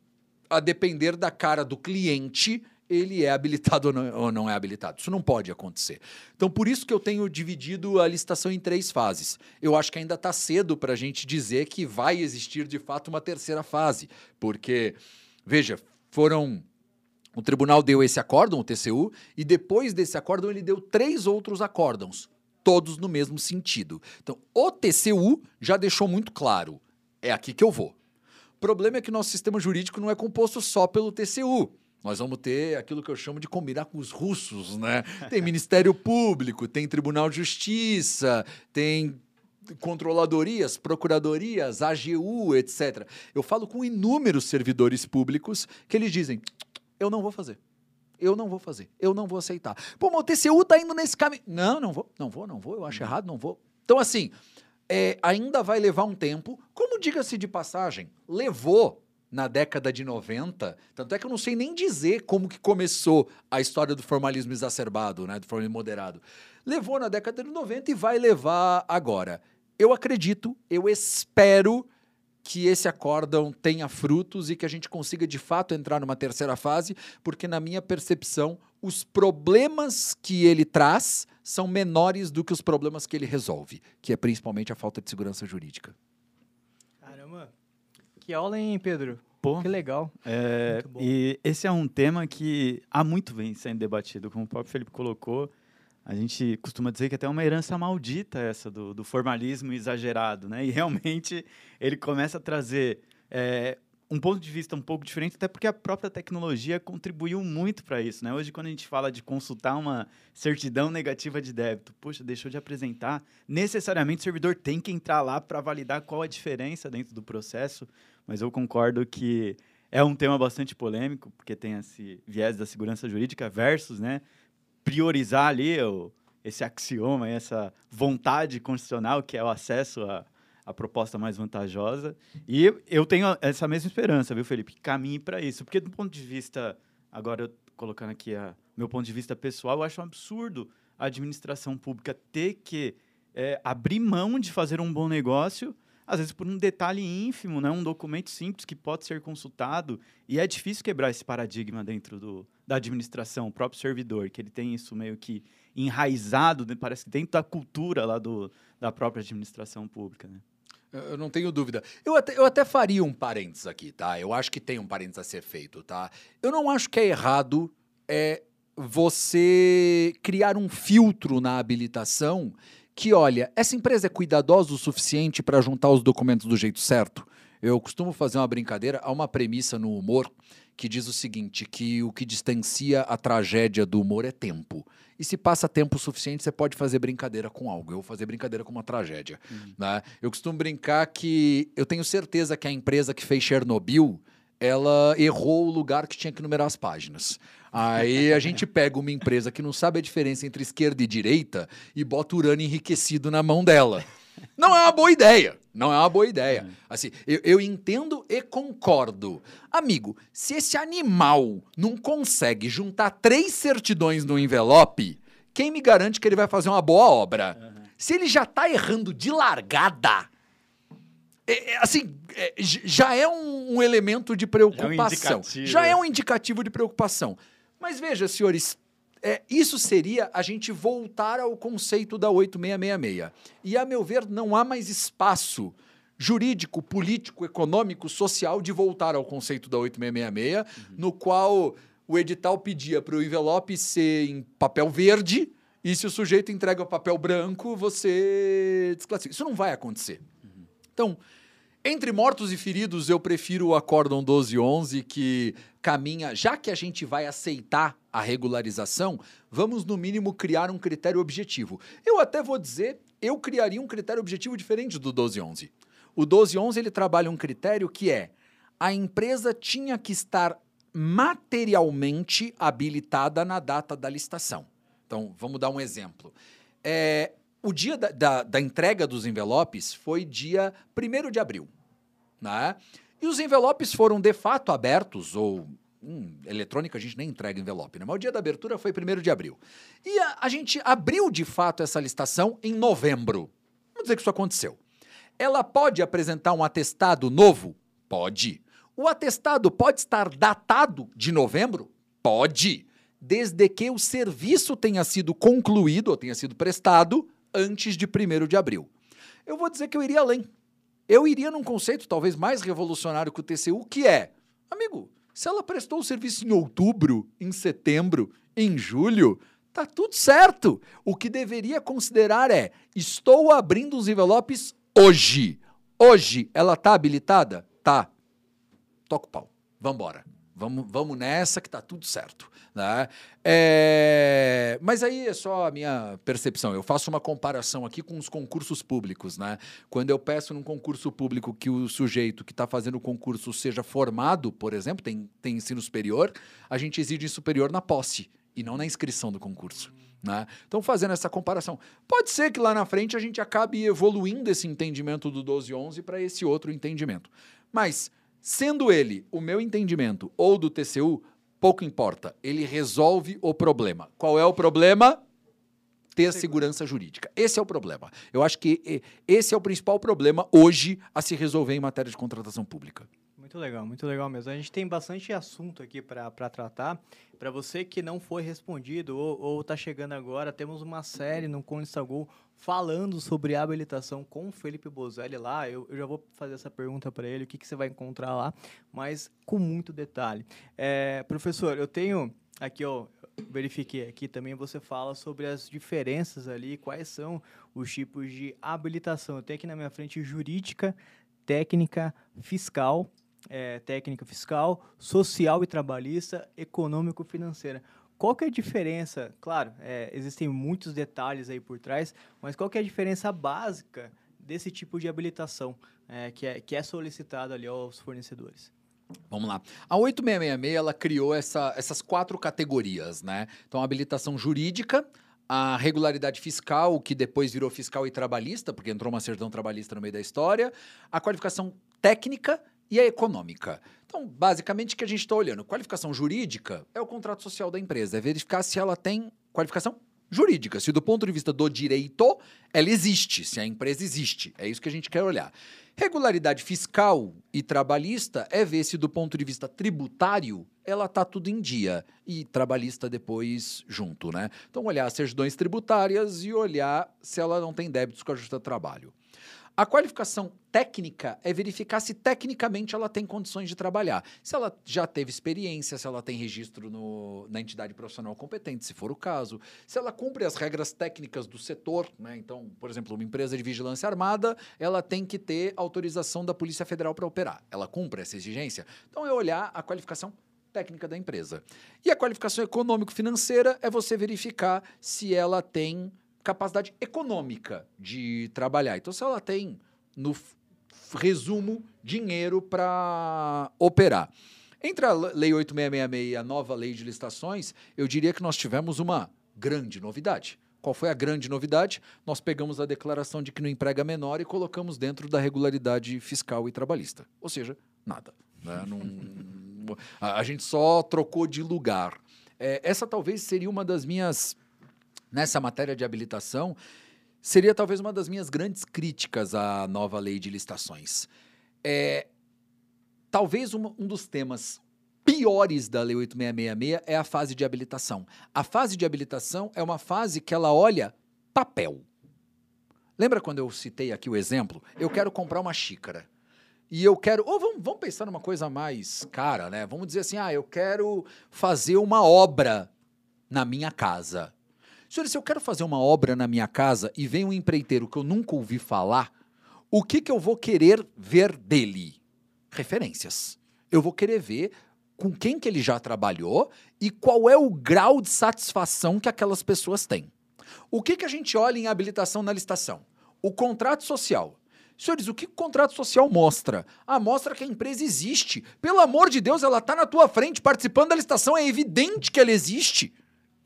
a depender da cara do cliente, ele é habilitado ou não, ou não, é habilitado. Isso não pode acontecer. Então, por isso que eu tenho dividido a licitação em três fases. Eu acho que ainda está cedo para a gente dizer que vai existir de fato uma terceira fase, porque, veja, foram. O tribunal deu esse acórdão, o TCU, e depois desse acórdão ele deu três outros acórdãos, todos no mesmo sentido. Então, o TCU já deixou muito claro: é aqui que eu vou. O problema é que nosso sistema jurídico não é composto só pelo TCU. Nós vamos ter aquilo que eu chamo de combinar com os russos, né? Tem Ministério Público, tem Tribunal de Justiça, tem controladorias, procuradorias, AGU, etc. Eu falo com inúmeros servidores públicos que eles dizem: eu não vou fazer. Eu não vou fazer. Eu não vou aceitar. Pô, mas o TCU tá indo nesse caminho. Não, não vou, não vou, não vou. Eu acho errado, não vou. Então, assim, é, ainda vai levar um tempo. Como diga-se de passagem, levou na década de 90. Tanto é que eu não sei nem dizer como que começou a história do formalismo exacerbado, né, do formalismo moderado. Levou na década de 90 e vai levar agora. Eu acredito, eu espero que esse acórdão tenha frutos e que a gente consiga de fato entrar numa terceira fase, porque na minha percepção, os problemas que ele traz são menores do que os problemas que ele resolve, que é principalmente a falta de segurança jurídica. Que aula, hein, Pedro? Pô, que legal. É, e esse é um tema que há muito vem sendo debatido, como o próprio Felipe colocou. A gente costuma dizer que até é uma herança maldita essa do, do formalismo exagerado, né? E realmente ele começa a trazer é, um ponto de vista um pouco diferente, até porque a própria tecnologia contribuiu muito para isso, né? Hoje, quando a gente fala de consultar uma certidão negativa de débito, poxa, deixou de apresentar, necessariamente o servidor tem que entrar lá para validar qual a diferença dentro do processo, mas eu concordo que é um tema bastante polêmico, porque tem esse viés da segurança jurídica versus, né, priorizar ali o, esse axioma, essa vontade constitucional que é o acesso à, à proposta mais vantajosa. E eu tenho essa mesma esperança, viu, Felipe? Que caminhe para isso. Porque, do ponto de vista, agora eu colocando aqui a meu ponto de vista pessoal, eu acho um absurdo a administração pública ter que é, abrir mão de fazer um bom negócio, às vezes por um detalhe ínfimo, né? um documento simples que pode ser consultado. E é difícil quebrar esse paradigma dentro do, da administração, o próprio servidor, que ele tem isso meio que enraizado, parece que dentro da cultura lá do, da própria administração pública. Né? Eu não tenho dúvida. Eu até, eu até faria um parênteses aqui, tá? Eu acho que tem um parênteses a ser feito, tá? Eu não acho que é errado é, você criar um filtro na habilitação que, olha, essa empresa é cuidadosa o suficiente para juntar os documentos do jeito certo? Eu costumo fazer uma brincadeira, há uma premissa no humor que diz o seguinte, que o que distancia a tragédia do humor é tempo. E se passa tempo suficiente, você pode fazer brincadeira com algo. Eu vou fazer brincadeira com uma tragédia. Uhum. Né? Eu costumo brincar que eu tenho certeza que a empresa que fez Chernobyl ela errou o lugar que tinha que numerar as páginas. Aí a gente pega uma empresa que não sabe a diferença entre esquerda e direita e bota urânio enriquecido na mão dela. Não é uma boa ideia. Não é uma boa ideia. Uhum. Assim, eu, eu, entendo e concordo. Amigo, se esse animal não consegue juntar três certidões no envelope, quem me garante que ele vai fazer uma boa obra? Uhum. Se ele já tá errando de largada, é, é, assim, é, já é um, um, elemento de preocupação. É um já é um indicativo de preocupação. Mas veja, senhores, é, isso seria a gente voltar ao conceito da 8666. E, a meu ver, não há mais espaço jurídico, político, econômico, social de voltar ao conceito da 8666, uhum. no qual o edital pedia para o envelope ser em papel verde e se o sujeito entrega o papel branco, você desclassifica. Isso não vai acontecer. Uhum. Então, entre mortos e feridos, eu prefiro o acórdão 1211 que caminha, já que a gente vai aceitar a regularização, vamos no mínimo criar um critério objetivo. Eu até vou dizer, eu criaria um critério objetivo diferente do 1211. O 1211 ele trabalha um critério que é a empresa tinha que estar materialmente habilitada na data da licitação. Então, vamos dar um exemplo. É, o dia da, da, da entrega dos envelopes foi dia 1 de abril né? E os envelopes foram de fato abertos, ou hum, eletrônica a gente nem entrega envelope, né? Mas o dia da abertura foi 1 de abril. E a, a gente abriu de fato essa licitação em novembro. Vamos dizer que isso aconteceu. Ela pode apresentar um atestado novo? Pode. O atestado pode estar datado de novembro? Pode. Desde que o serviço tenha sido concluído ou tenha sido prestado antes de 1 de abril. Eu vou dizer que eu iria além. Eu iria num conceito talvez mais revolucionário que o TCU, que é, amigo, se ela prestou o serviço em outubro, em setembro, em julho, tá tudo certo. O que deveria considerar é: estou abrindo os envelopes hoje. Hoje ela tá habilitada? Tá. Toca o pau. Vambora. Vamos, vamos nessa que tá tudo certo. Né? É, mas aí é só a minha percepção. Eu faço uma comparação aqui com os concursos públicos. Né? Quando eu peço num concurso público que o sujeito que está fazendo o concurso seja formado, por exemplo, tem, tem ensino superior, a gente exige superior na posse e não na inscrição do concurso. Né? Então, fazendo essa comparação, pode ser que lá na frente a gente acabe evoluindo esse entendimento do 1211 para esse outro entendimento. Mas Sendo ele o meu entendimento ou do TCU, pouco importa. Ele resolve o problema. Qual é o problema? Ter segurança jurídica. Esse é o problema. Eu acho que esse é o principal problema hoje a se resolver em matéria de contratação pública. Muito legal, muito legal mesmo. A gente tem bastante assunto aqui para tratar. Para você que não foi respondido ou está chegando agora, temos uma série no Constagol falando sobre habilitação com o Felipe Bozelli lá. Eu, eu já vou fazer essa pergunta para ele, o que, que você vai encontrar lá, mas com muito detalhe. É, professor, eu tenho aqui, ó, verifiquei aqui também, você fala sobre as diferenças ali, quais são os tipos de habilitação. Eu tenho aqui na minha frente jurídica, técnica, fiscal é, técnica fiscal, social e trabalhista, econômico-financeira. Qual que é a diferença? Claro, é, existem muitos detalhes aí por trás, mas qual que é a diferença básica desse tipo de habilitação é, que, é, que é solicitado ali aos fornecedores? Vamos lá. A 8666 ela criou essa, essas quatro categorias, né? Então, a habilitação jurídica, a regularidade fiscal, que depois virou fiscal e trabalhista, porque entrou uma certidão trabalhista no meio da história, a qualificação técnica e a econômica. Então, basicamente, o que a gente está olhando? Qualificação jurídica é o contrato social da empresa, é verificar se ela tem qualificação jurídica, se do ponto de vista do direito, ela existe, se a empresa existe. É isso que a gente quer olhar. Regularidade fiscal e trabalhista é ver se do ponto de vista tributário ela tá tudo em dia e trabalhista depois junto, né? Então olhar as certidões tributárias e olhar se ela não tem débitos com a justa trabalho. A qualificação técnica é verificar se tecnicamente ela tem condições de trabalhar. Se ela já teve experiência, se ela tem registro no, na entidade profissional competente, se for o caso. Se ela cumpre as regras técnicas do setor, né? Então, por exemplo, uma empresa de vigilância armada, ela tem que ter autorização da Polícia Federal para operar. Ela cumpre essa exigência? Então, é olhar a qualificação técnica da empresa. E a qualificação econômico-financeira é você verificar se ela tem capacidade econômica de trabalhar. Então, se ela tem, no resumo, dinheiro para operar. Entre a Lei 8666 e a nova Lei de Licitações, eu diria que nós tivemos uma grande novidade. Qual foi a grande novidade? Nós pegamos a declaração de que não emprega menor e colocamos dentro da regularidade fiscal e trabalhista. Ou seja, nada. Né? Não, a, a, gente só trocou de lugar. É, essa talvez seria uma das minhas nessa matéria de habilitação seria talvez uma das minhas grandes críticas à nova lei de licitações. É, talvez um, um dos temas piores da Lei 8666 é a fase de habilitação. A fase de habilitação é uma fase que ela olha papel. Lembra quando eu citei aqui o exemplo? Eu quero comprar uma xícara. E eu quero. Ou vamos, vamos pensar numa coisa mais cara, né? Vamos dizer assim: ah, eu quero fazer uma obra na minha casa. Senhores, se eu quero fazer uma obra na minha casa e vem um empreiteiro que eu nunca ouvi falar, o que, que eu vou querer ver dele? Referências. Eu vou querer ver com quem que ele já trabalhou e qual é o grau de satisfação que aquelas pessoas têm. O que, que a gente olha em habilitação na licitação? O contrato social. Senhores, o que o contrato social mostra? Ah, mostra que a empresa existe. Pelo amor de Deus, ela está na tua frente participando da licitação, é evidente que ela existe.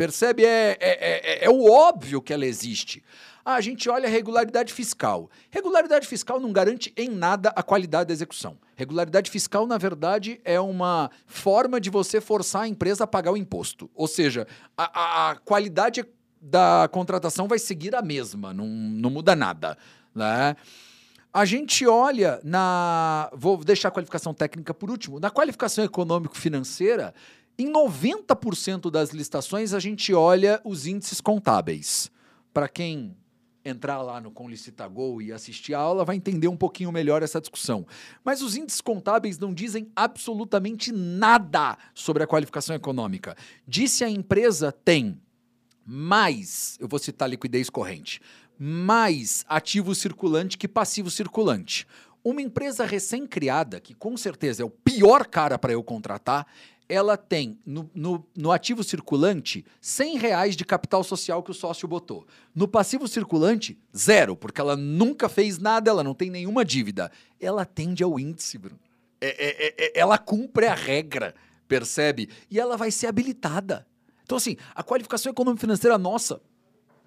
Percebe? É, é, é, é, o óbvio que ela existe. Ah, a gente olha a regularidade fiscal. Regularidade fiscal não garante em nada a qualidade da execução. Regularidade fiscal, na verdade, é uma forma de você forçar a empresa a pagar o imposto. Ou seja, a, a, a qualidade da contratação vai seguir a mesma, não, não muda nada. Né? A gente olha na. Vou deixar a qualificação técnica por último. Na qualificação econômico-financeira, em 90% das licitações, a gente olha os índices contábeis. Para quem entrar lá no Conlicitagol e assistir a aula, vai entender um pouquinho melhor essa discussão. Mas os índices contábeis não dizem absolutamente nada sobre a qualificação econômica. Disse a empresa tem mais, eu vou citar liquidez corrente, mais ativo circulante que passivo circulante. Uma empresa recém-criada, que com certeza é o pior cara para eu contratar, ela tem no, no, no, ativo circulante 100 reais de capital social que o sócio botou. No passivo circulante, zero, porque ela nunca fez nada, ela não tem nenhuma dívida. Ela atende ao índice, Bruno. É, é, é, é ela cumpre a regra, percebe? E ela vai ser habilitada. Então, assim, a qualificação econômica financeira nossa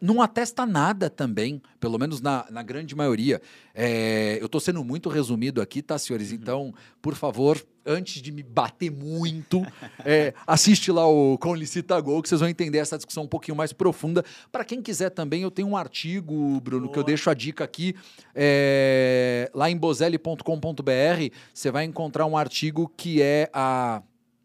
não atesta nada também, pelo menos na, na grande maioria. É, eu estou sendo muito resumido aqui, tá, senhores? Uhum. Então, por favor, antes de me bater muito, é, assiste lá o Com Licita Gol, que vocês vão entender essa discussão um pouquinho mais profunda. Para quem quiser também, eu tenho um artigo, Bruno, Boa. que eu deixo a dica aqui, é, lá em bozelli.com.br, você vai encontrar um artigo que é a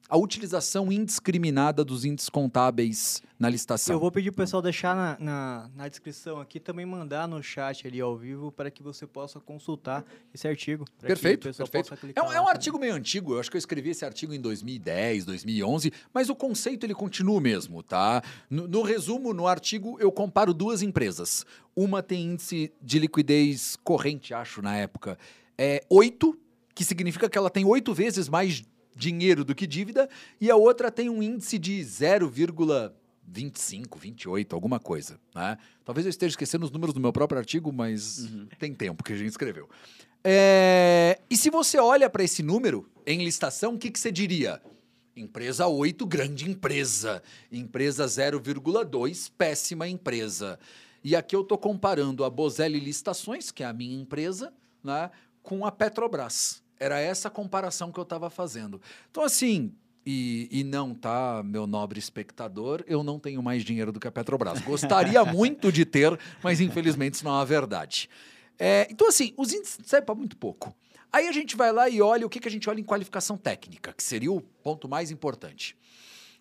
a utilização indiscriminada dos índices contábeis na licitação. Eu vou pedir para o pessoal deixar na, na, na, descrição aqui, também mandar no chat ali ao vivo para que você possa consultar esse artigo. Perfeito, perfeito. É um, é um artigo meio antigo, eu acho que eu escrevi esse artigo em 2010, 2011, mas o conceito ele continua o mesmo, tá? No, no resumo, no artigo, eu comparo duas empresas. Uma tem índice de liquidez corrente, acho, na época, é 8, que significa que ela tem oito vezes mais dinheiro do que dívida, e a outra tem um índice de 0,25, 28, alguma coisa. Né? Talvez eu esteja esquecendo os números do meu próprio artigo, mas uhum. tem tempo que a gente escreveu. É... E se você olha para esse número em listação, o que, que você diria? Empresa 8, grande empresa. Empresa 0,2, péssima empresa. E aqui eu estou comparando a Bozelli Listações, que é a minha empresa, né, com a Petrobras. Era essa comparação que eu estava fazendo. Então, assim, e, e, não, tá, meu nobre espectador, eu não tenho mais dinheiro do que a Petrobras. Gostaria muito de ter, mas infelizmente isso não é a verdade. É, então, assim, os índices servem para muito pouco. Aí a gente vai lá e olha o que, que a gente olha em qualificação técnica, que seria o ponto mais importante.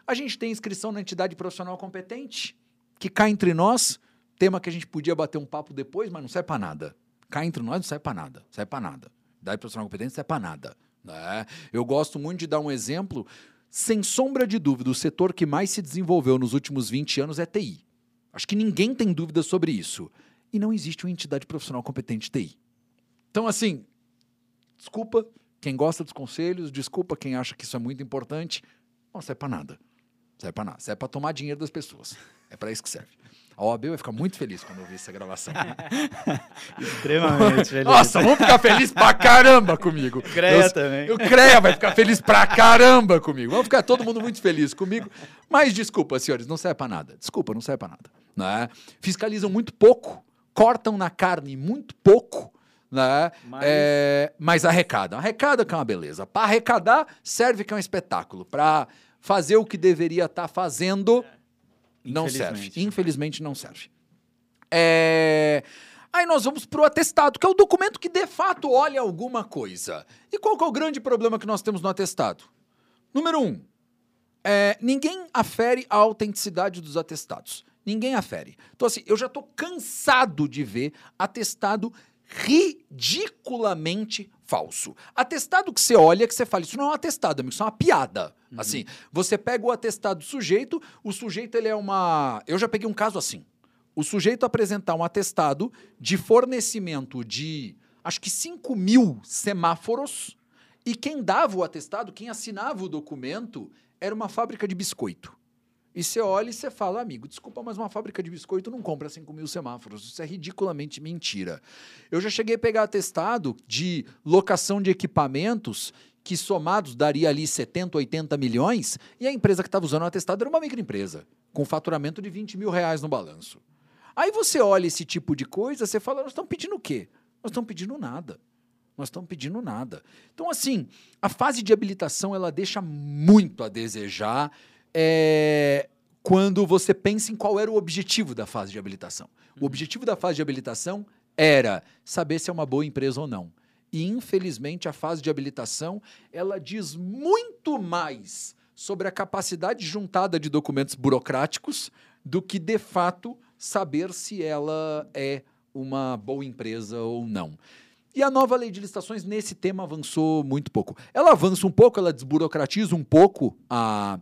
A gente tem inscrição na entidade profissional competente, que cá entre nós, tema que a gente podia bater um papo depois, mas não serve para nada. Cá entre nós não serve para nada, serve para nada. Entidade profissional competente serve para nada. Né? Eu gosto muito de dar um exemplo. Sem sombra de dúvida, o setor que mais se desenvolveu nos últimos 20 anos é TI. Acho que ninguém tem dúvida sobre isso. E não existe uma entidade profissional competente TI. Então, assim, Desculpa quem gosta dos conselhos, desculpa quem acha que isso é muito importante. Não serve para nada. Serve para nada. Serve para tomar dinheiro das pessoas. É para isso que serve. A OAB vai ficar muito feliz quando ouvir essa gravação. Extremamente feliz. Nossa, vamos ficar feliz pra caramba comigo. O CREA também. O CREA vai ficar feliz pra caramba comigo. Vamos ficar todo mundo muito feliz comigo. Mas desculpa, senhores, não serve pra nada. Desculpa, não serve pra nada. Né? Fiscalizam muito pouco, cortam na carne muito pouco né? Mas... É, mas arrecada. Arrecada que é uma beleza. Para arrecadar, serve que é um espetáculo. Para fazer o que deveria estar tá fazendo, não serve. Infelizmente, não serve. É... Aí nós vamos para o atestado, que é o documento que de fato olha alguma coisa. E qual é o grande problema que nós temos no atestado? Número um, é, ninguém afere a autenticidade dos atestados. Ninguém afere. Então, assim, eu já estou cansado de ver atestado ridiculamente falso. Atestado que você olha, que você fala, isso não é um atestado, amigo, isso é uma piada. Uhum. Assim, você pega o atestado do sujeito, o sujeito ele é uma... Eu já peguei um caso assim. O sujeito apresentar um atestado de fornecimento de, acho que 5 mil semáforos, e quem dava o atestado, quem assinava o documento, era uma fábrica de biscoito. E você olha e você fala, amigo, desculpa, mas uma fábrica de biscoito não compra 5 mil semáforos. Isso é ridiculamente mentira. Eu já cheguei a pegar atestado de locação de equipamentos que somados daria ali 70, 80 milhões, e a empresa que estava usando o atestado era uma microempresa, com faturamento de 20 mil reais no balanço. Aí você olha esse tipo de coisa, você fala, nós estamos pedindo o quê? Nós estamos pedindo nada. Nós estamos pedindo nada. Então, assim, a fase de habilitação ela deixa muito a desejar é, quando você pensa em qual era o objetivo da fase de habilitação. O uhum. objetivo da fase de habilitação era saber se é uma boa empresa ou não. E infelizmente a fase de habilitação ela diz muito mais sobre a capacidade juntada de documentos burocráticos do que de fato saber se ela é uma boa empresa ou não. E a nova lei de licitações nesse tema avançou muito pouco. Ela avança um pouco, ela desburocratiza um pouco a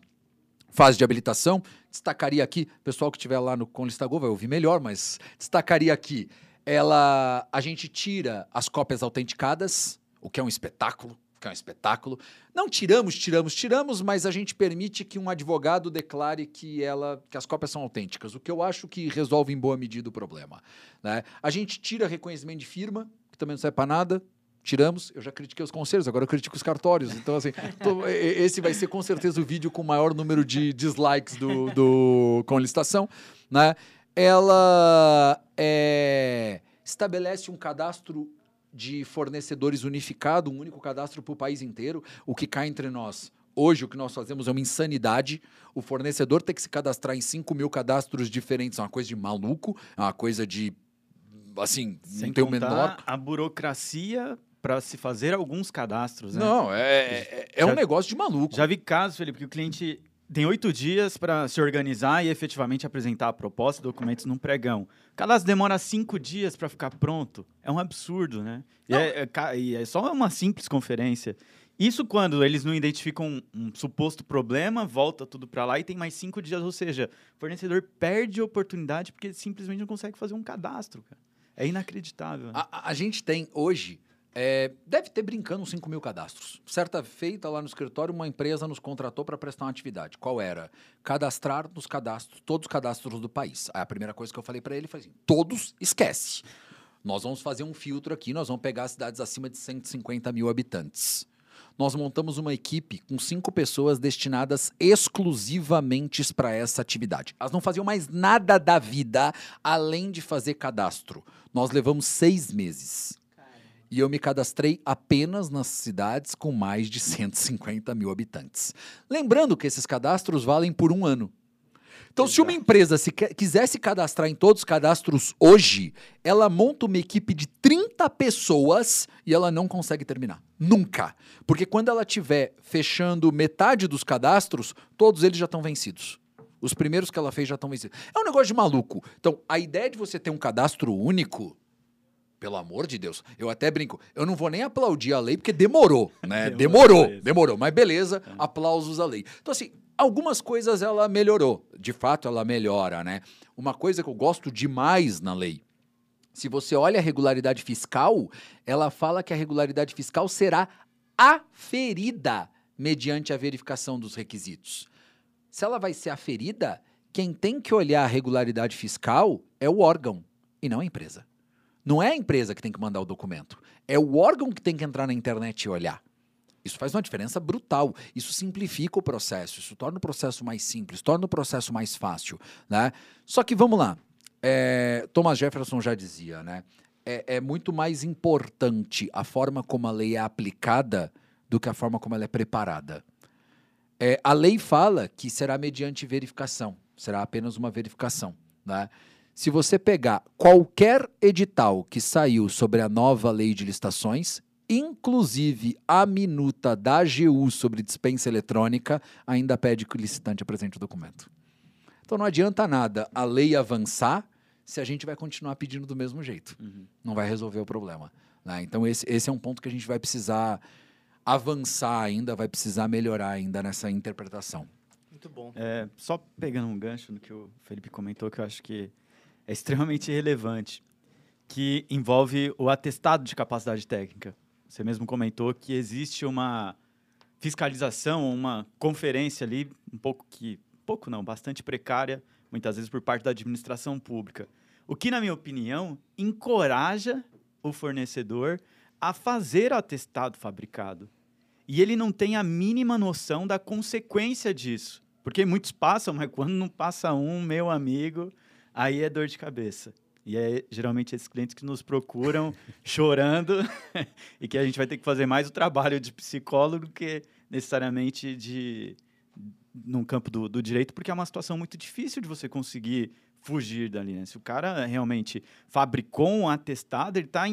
fase de habilitação. Destacaria aqui, pessoal que estiver lá no Conlistagol vai ouvir melhor, mas destacaria aqui, ela, a gente tira as cópias autenticadas, o que é um espetáculo, que é um espetáculo. Não tiramos, tiramos, tiramos, mas a gente permite que um advogado declare que ela, que as cópias são autênticas, o que eu acho que resolve em boa medida o problema. Né? A gente tira reconhecimento de firma, que também não serve para nada, tiramos. Eu já critiquei os conselhos, agora eu critico os cartórios. Então, assim, tô, esse vai ser com certeza o vídeo com o maior número de dislikes do, do com licitação. Né? Ela é, estabelece um cadastro de fornecedores unificado, um único cadastro para o país inteiro, o que cai entre nós. Hoje, o que nós fazemos é uma insanidade. O fornecedor tem que se cadastrar em 5 mil cadastros diferentes. É uma coisa de maluco, é uma coisa de assim, Sem não tem o menor. A burocracia para se fazer alguns cadastros. Né? Não, é, é, é já, um negócio de maluco. Já vi casos, Felipe, que o cliente tem oito dias para se organizar e efetivamente apresentar a proposta e documentos num pregão. Cadastro demora cinco dias para ficar pronto. É um absurdo, né? E é, é, é, só uma simples conferência. Isso quando eles não identificam um, um suposto problema, volta tudo para lá e tem mais cinco dias. Ou seja, o fornecedor perde a oportunidade porque simplesmente não consegue fazer um cadastro. Cara. É inacreditável. Né? A, a gente tem hoje é, deve ter brincando uns 5 mil cadastros. Certa feita lá no escritório, uma empresa nos contratou para prestar uma atividade. Qual era? Cadastrar nos cadastros, todos os cadastros do país. Aí a primeira coisa que eu falei para ele foi assim: todos esquece. Nós vamos fazer um filtro aqui, nós vamos pegar cidades acima de 150 mil habitantes. nós montamos uma equipe com cinco pessoas destinadas exclusivamente para essa atividade. Elas não faziam mais nada da vida além de fazer cadastro. Nós levamos seis meses. E eu me cadastrei apenas nas cidades com mais de 150 mil habitantes. Lembrando que esses cadastros valem por um ano. Então, se uma empresa se quisesse cadastrar em todos os cadastros hoje, ela monta uma equipe de 30 pessoas e ela não consegue terminar. Nunca. Porque quando ela estiver fechando metade dos cadastros, todos eles já estão vencidos. Os primeiros que ela fez já estão vencidos. É um negócio de maluco. Então, a ideia de você ter um cadastro único pelo amor de Deus. Eu até brinco. Eu não vou nem aplaudir a lei porque demorou, né? demorou, demorou, demorou. Mas beleza, é. aplausos à lei. Então, assim, algumas coisas ela melhorou. De fato, ela melhora, né? Uma coisa que eu gosto demais na lei. Se você olha a regularidade fiscal, ela fala que a regularidade fiscal será aferida mediante a verificação dos requisitos. Se ela vai ser aferida, quem tem que olhar a regularidade fiscal é o órgão e não a empresa. Não é a empresa que tem que mandar o documento. É o órgão que tem que entrar na internet e olhar. Isso faz uma diferença brutal. Isso simplifica o processo, isso torna o processo mais simples, torna o processo mais fácil. Né? Só que vamos lá. É, Thomas Jefferson já dizia, né? É, é, muito mais importante a forma como a lei é aplicada do que a forma como ela é preparada. É, a lei fala que será mediante verificação, será apenas uma verificação. Né? Se você pegar qualquer edital que saiu sobre a nova lei de licitações, inclusive a minuta da AGU sobre dispensa eletrônica, ainda pede que o licitante apresente o documento. Então não adianta nada a lei avançar se a gente vai continuar pedindo do mesmo jeito. Uhum. Não vai resolver o problema. Né? Então esse, esse é um ponto que a gente vai precisar avançar ainda, vai precisar melhorar ainda nessa interpretação. Muito bom. É, só pegando um gancho no que o Felipe comentou, que eu acho que é extremamente relevante, que envolve o atestado de capacidade técnica. Você mesmo comentou que existe uma fiscalização, uma conferência ali, um pouco que, pouco não, bastante precária, muitas vezes por parte da administração pública. O que, na minha opinião, encoraja o fornecedor a fazer o atestado fabricado. E ele não tem a mínima noção da consequência disso. Porque muitos passam, mas quando não passa um, meu amigo, aí é dor de cabeça. E é geralmente esses clientes que nos procuram chorando e que a gente vai ter que fazer mais o trabalho de psicólogo que necessariamente de num campo do, do direito, porque é uma situação muito difícil de você conseguir fugir dali. Né? Se o cara realmente fabricou um atestado, ele está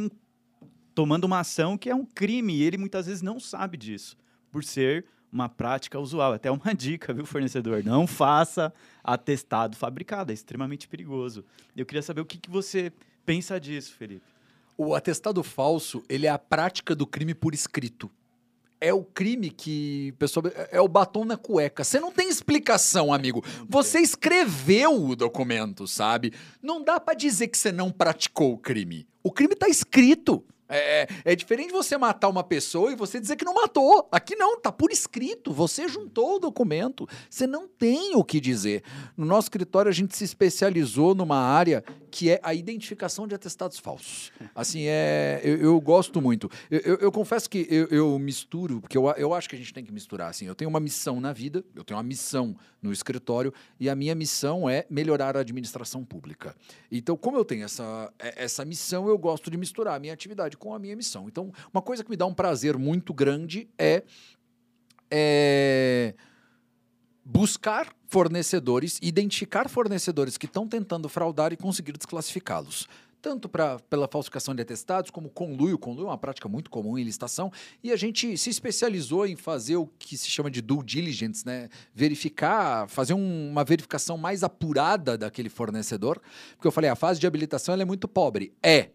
tomando uma ação que é um crime e ele muitas vezes não sabe disso, por ser uma prática usual. Até uma dica, viu, fornecedor? Não faça atestado fabricado, é extremamente perigoso. Eu queria saber o que, que você pensa disso, Felipe. O atestado falso, ele é a prática do crime por escrito. É o crime que, pessoal, é o batom na cueca. Você não tem explicação, amigo. Você escreveu o documento, sabe? Não dá para dizer que você não praticou o crime. O crime está escrito. É, é, é, diferente você matar uma pessoa e você dizer que não matou. Aqui não, tá por escrito. Você juntou o documento. Você não tem o que dizer. No nosso escritório, a gente se especializou numa área que é a identificação de atestados falsos. Assim, é, eu, eu gosto muito. Eu, eu, eu confesso que eu, misturo, porque eu, eu acho que a gente tem que misturar. Assim, eu tenho uma missão na vida, eu tenho uma missão no escritório, e a minha missão é melhorar a administração pública. Então, como eu tenho essa, é, essa missão, eu gosto de misturar a minha atividade com a minha missão. Então, uma coisa que me dá um prazer muito grande é, é buscar fornecedores, identificar fornecedores que estão tentando fraudar e conseguir desclassificá-los tanto pra, pela falsificação de atestados como conluio. Conluio é uma prática muito comum em licitação e a gente se especializou em fazer o que se chama de due diligence, né? Verificar, fazer um, uma verificação mais apurada daquele fornecedor, porque eu falei, a fase de habilitação é muito pobre. É,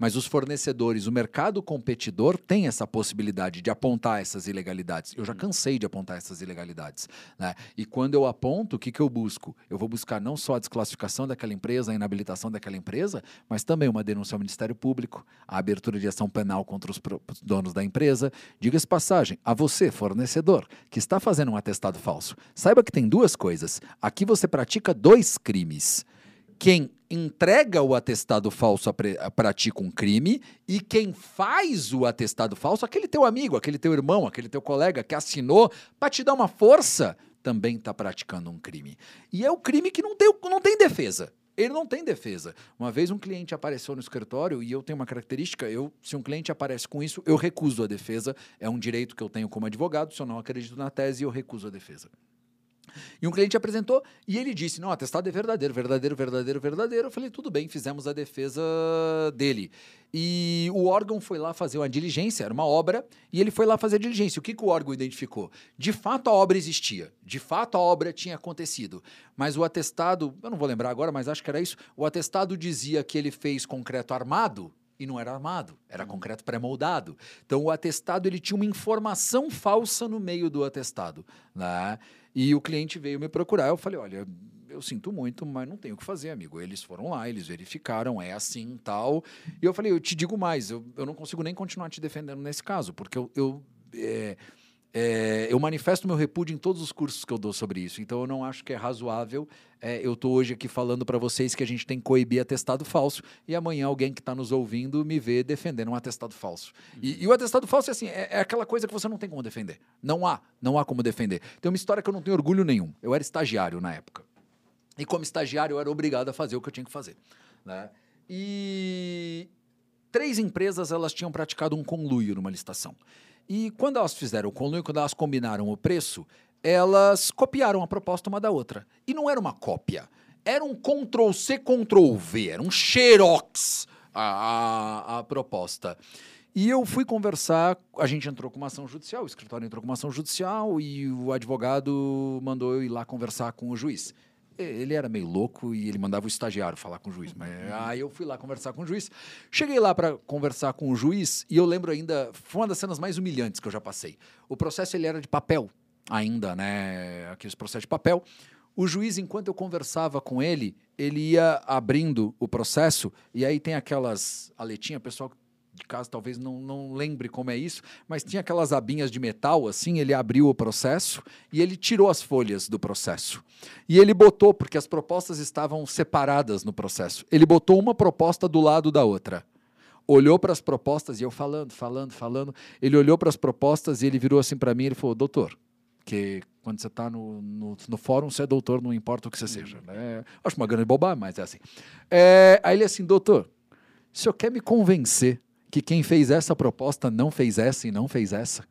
mas os fornecedores, o mercado competidor tem essa possibilidade de apontar essas ilegalidades. Eu já uhum. cansei de apontar essas ilegalidades. Né? E quando eu aponto, o que, que eu busco? Eu vou buscar não só a desclassificação daquela empresa, a inabilitação daquela empresa, mas também uma denúncia ao Ministério Público, a abertura de ação penal contra os donos da empresa. Diga-se passagem, a você, fornecedor, que está fazendo um atestado falso, saiba que tem duas coisas. Aqui você pratica dois crimes quem entrega o atestado falso pratica um crime e quem faz o atestado falso, aquele teu amigo, aquele teu irmão, aquele teu colega que assinou para te dar uma força, também está praticando um crime. E é o crime que não tem, não tem defesa. Ele não tem defesa. Uma vez um cliente apareceu no escritório e eu tenho uma característica, eu, se um cliente aparece com isso, eu recuso a defesa. É um direito que eu tenho como advogado, se eu não acredito na tese, eu recuso a defesa. E um cliente apresentou e ele disse: Não, atestado é verdadeiro, verdadeiro, verdadeiro, verdadeiro. Eu falei: Tudo bem, fizemos a defesa dele. E o órgão foi lá fazer uma diligência, era uma obra, e ele foi lá fazer a diligência. O que, que o órgão identificou? De fato a obra existia, de fato a obra tinha acontecido. Mas o atestado, eu não vou lembrar agora, mas acho que era isso. O atestado dizia que ele fez concreto armado, e não era armado, era concreto pré-moldado. Então o atestado ele tinha uma informação falsa no meio do atestado, né? E o cliente veio me procurar. Eu falei: olha, eu sinto muito, mas não tenho o que fazer, amigo. Eles foram lá, eles verificaram, é assim tal. E eu falei: eu te digo mais, eu, eu não consigo nem continuar te defendendo nesse caso, porque eu. eu é, é, eu manifesto meu repúdio em todos os cursos que eu dou sobre isso. Então eu não acho que é razoável. É, eu estou hoje aqui falando para vocês que a gente tem que coibir atestado falso e amanhã alguém que está nos ouvindo me vê defendendo um atestado falso. E, e o atestado falso é assim, é, é, aquela coisa que você não tem como defender. Não há, não há como defender. Tem uma história que eu não tenho orgulho nenhum. Eu era estagiário na época. E como estagiário eu era obrigado a fazer o que eu tinha que fazer. Né? E três empresas elas tinham praticado um conluio numa licitação. E quando elas fizeram o conluio, quando elas combinaram o preço, elas copiaram a proposta uma da outra. E não era uma cópia, era um Ctrl-C, Ctrl-V, era um xerox a, a, a proposta. E eu fui conversar, a gente entrou com uma ação judicial, o escritório entrou com uma ação judicial e o advogado mandou eu ir lá conversar com o juiz ele era meio louco e ele mandava o estagiário falar com o juiz. Mas aí eu fui lá conversar com o juiz. Cheguei lá para conversar com o juiz e eu lembro ainda, foi uma das cenas mais humilhantes que eu já passei. O processo ele era de papel ainda, né? Aqueles processos de papel. O juiz, enquanto eu conversava com ele, ele ia abrindo o processo e aí tem aquelas aletinhas, pessoal de casa talvez não, não lembre como é isso, mas tinha aquelas abinhas de metal, assim, ele abriu o processo e ele tirou as folhas do processo. E ele botou, porque as propostas estavam separadas no processo, ele botou uma proposta do lado da outra. Olhou para as propostas e eu falando, falando, falando. Ele olhou para as propostas e ele virou assim para mim e falou: Doutor, que quando você está no, no, no, fórum, você é doutor, não importa o que você seja. Né? Acho uma grande bobagem, mas é assim. É, aí ele assim, doutor, o senhor quer me convencer que quem fez essa proposta não fez essa e não fez essa.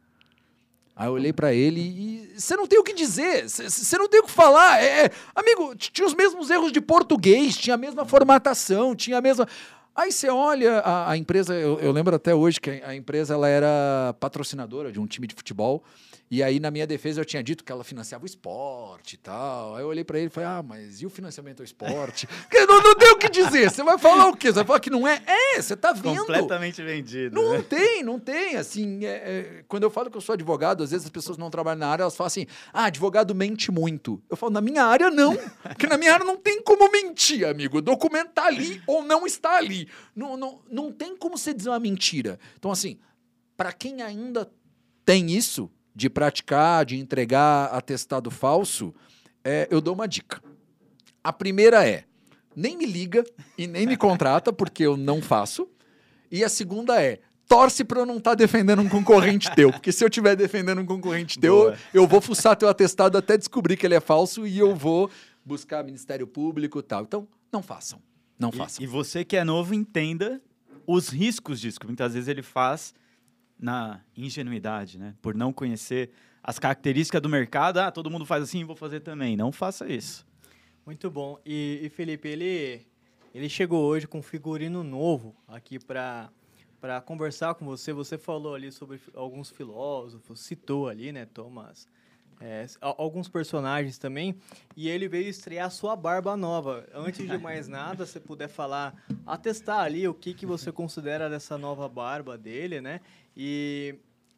Aí eu olhei para ele e você não tem o que dizer, você não tem o que falar. É, é, amigo, tinha os mesmos erros de português, tinha a mesma formatação, tinha a mesma. Aí você olha a, a empresa, eu, eu, lembro até hoje que a, a empresa ela era patrocinadora de um time de futebol. E aí, na minha defesa, eu tinha dito que ela financiava o esporte e tal. Aí eu olhei para ele e falei, ah, mas e o financiamento ao esporte? não, não tem o que dizer. Você vai falar o quê? Você vai falar que não é? É, você tá vendo. Completamente vendido. Não né? tem, não tem. Assim, é, é, quando eu falo que eu sou advogado, às vezes as pessoas não trabalham na área, elas falam assim, ah, advogado mente muito. Eu falo, na minha área, não. Porque na minha área não tem como mentir, amigo. O documento tá ali ou não está ali. Não, não, não tem como você dizer uma mentira. Então, assim, para quem ainda tem isso, de praticar, de entregar atestado falso, é, eu dou uma dica. A primeira é: nem me liga e nem me contrata, porque eu não faço. E a segunda é: torce para eu não estar tá defendendo um concorrente teu. Porque se eu estiver defendendo um concorrente teu, eu vou fuçar teu atestado até descobrir que ele é falso e eu vou buscar Ministério Público e tal. Então, não façam. Não façam. E, e você que é novo, entenda os riscos disso, que muitas vezes ele faz na ingenuidade, né? Por não conhecer as características do mercado. Ah, todo mundo faz assim, vou fazer também. Não faça isso. Muito bom. E, e Felipe, ele, ele chegou hoje com um figurino novo aqui para para conversar com você. Você falou ali sobre alguns filósofos, citou ali, né, Thomas é, alguns personagens também, e ele veio estrear sua barba nova. Antes de mais nada, se puder falar, atestar ali o que, que você considera dessa nova barba dele, né? E,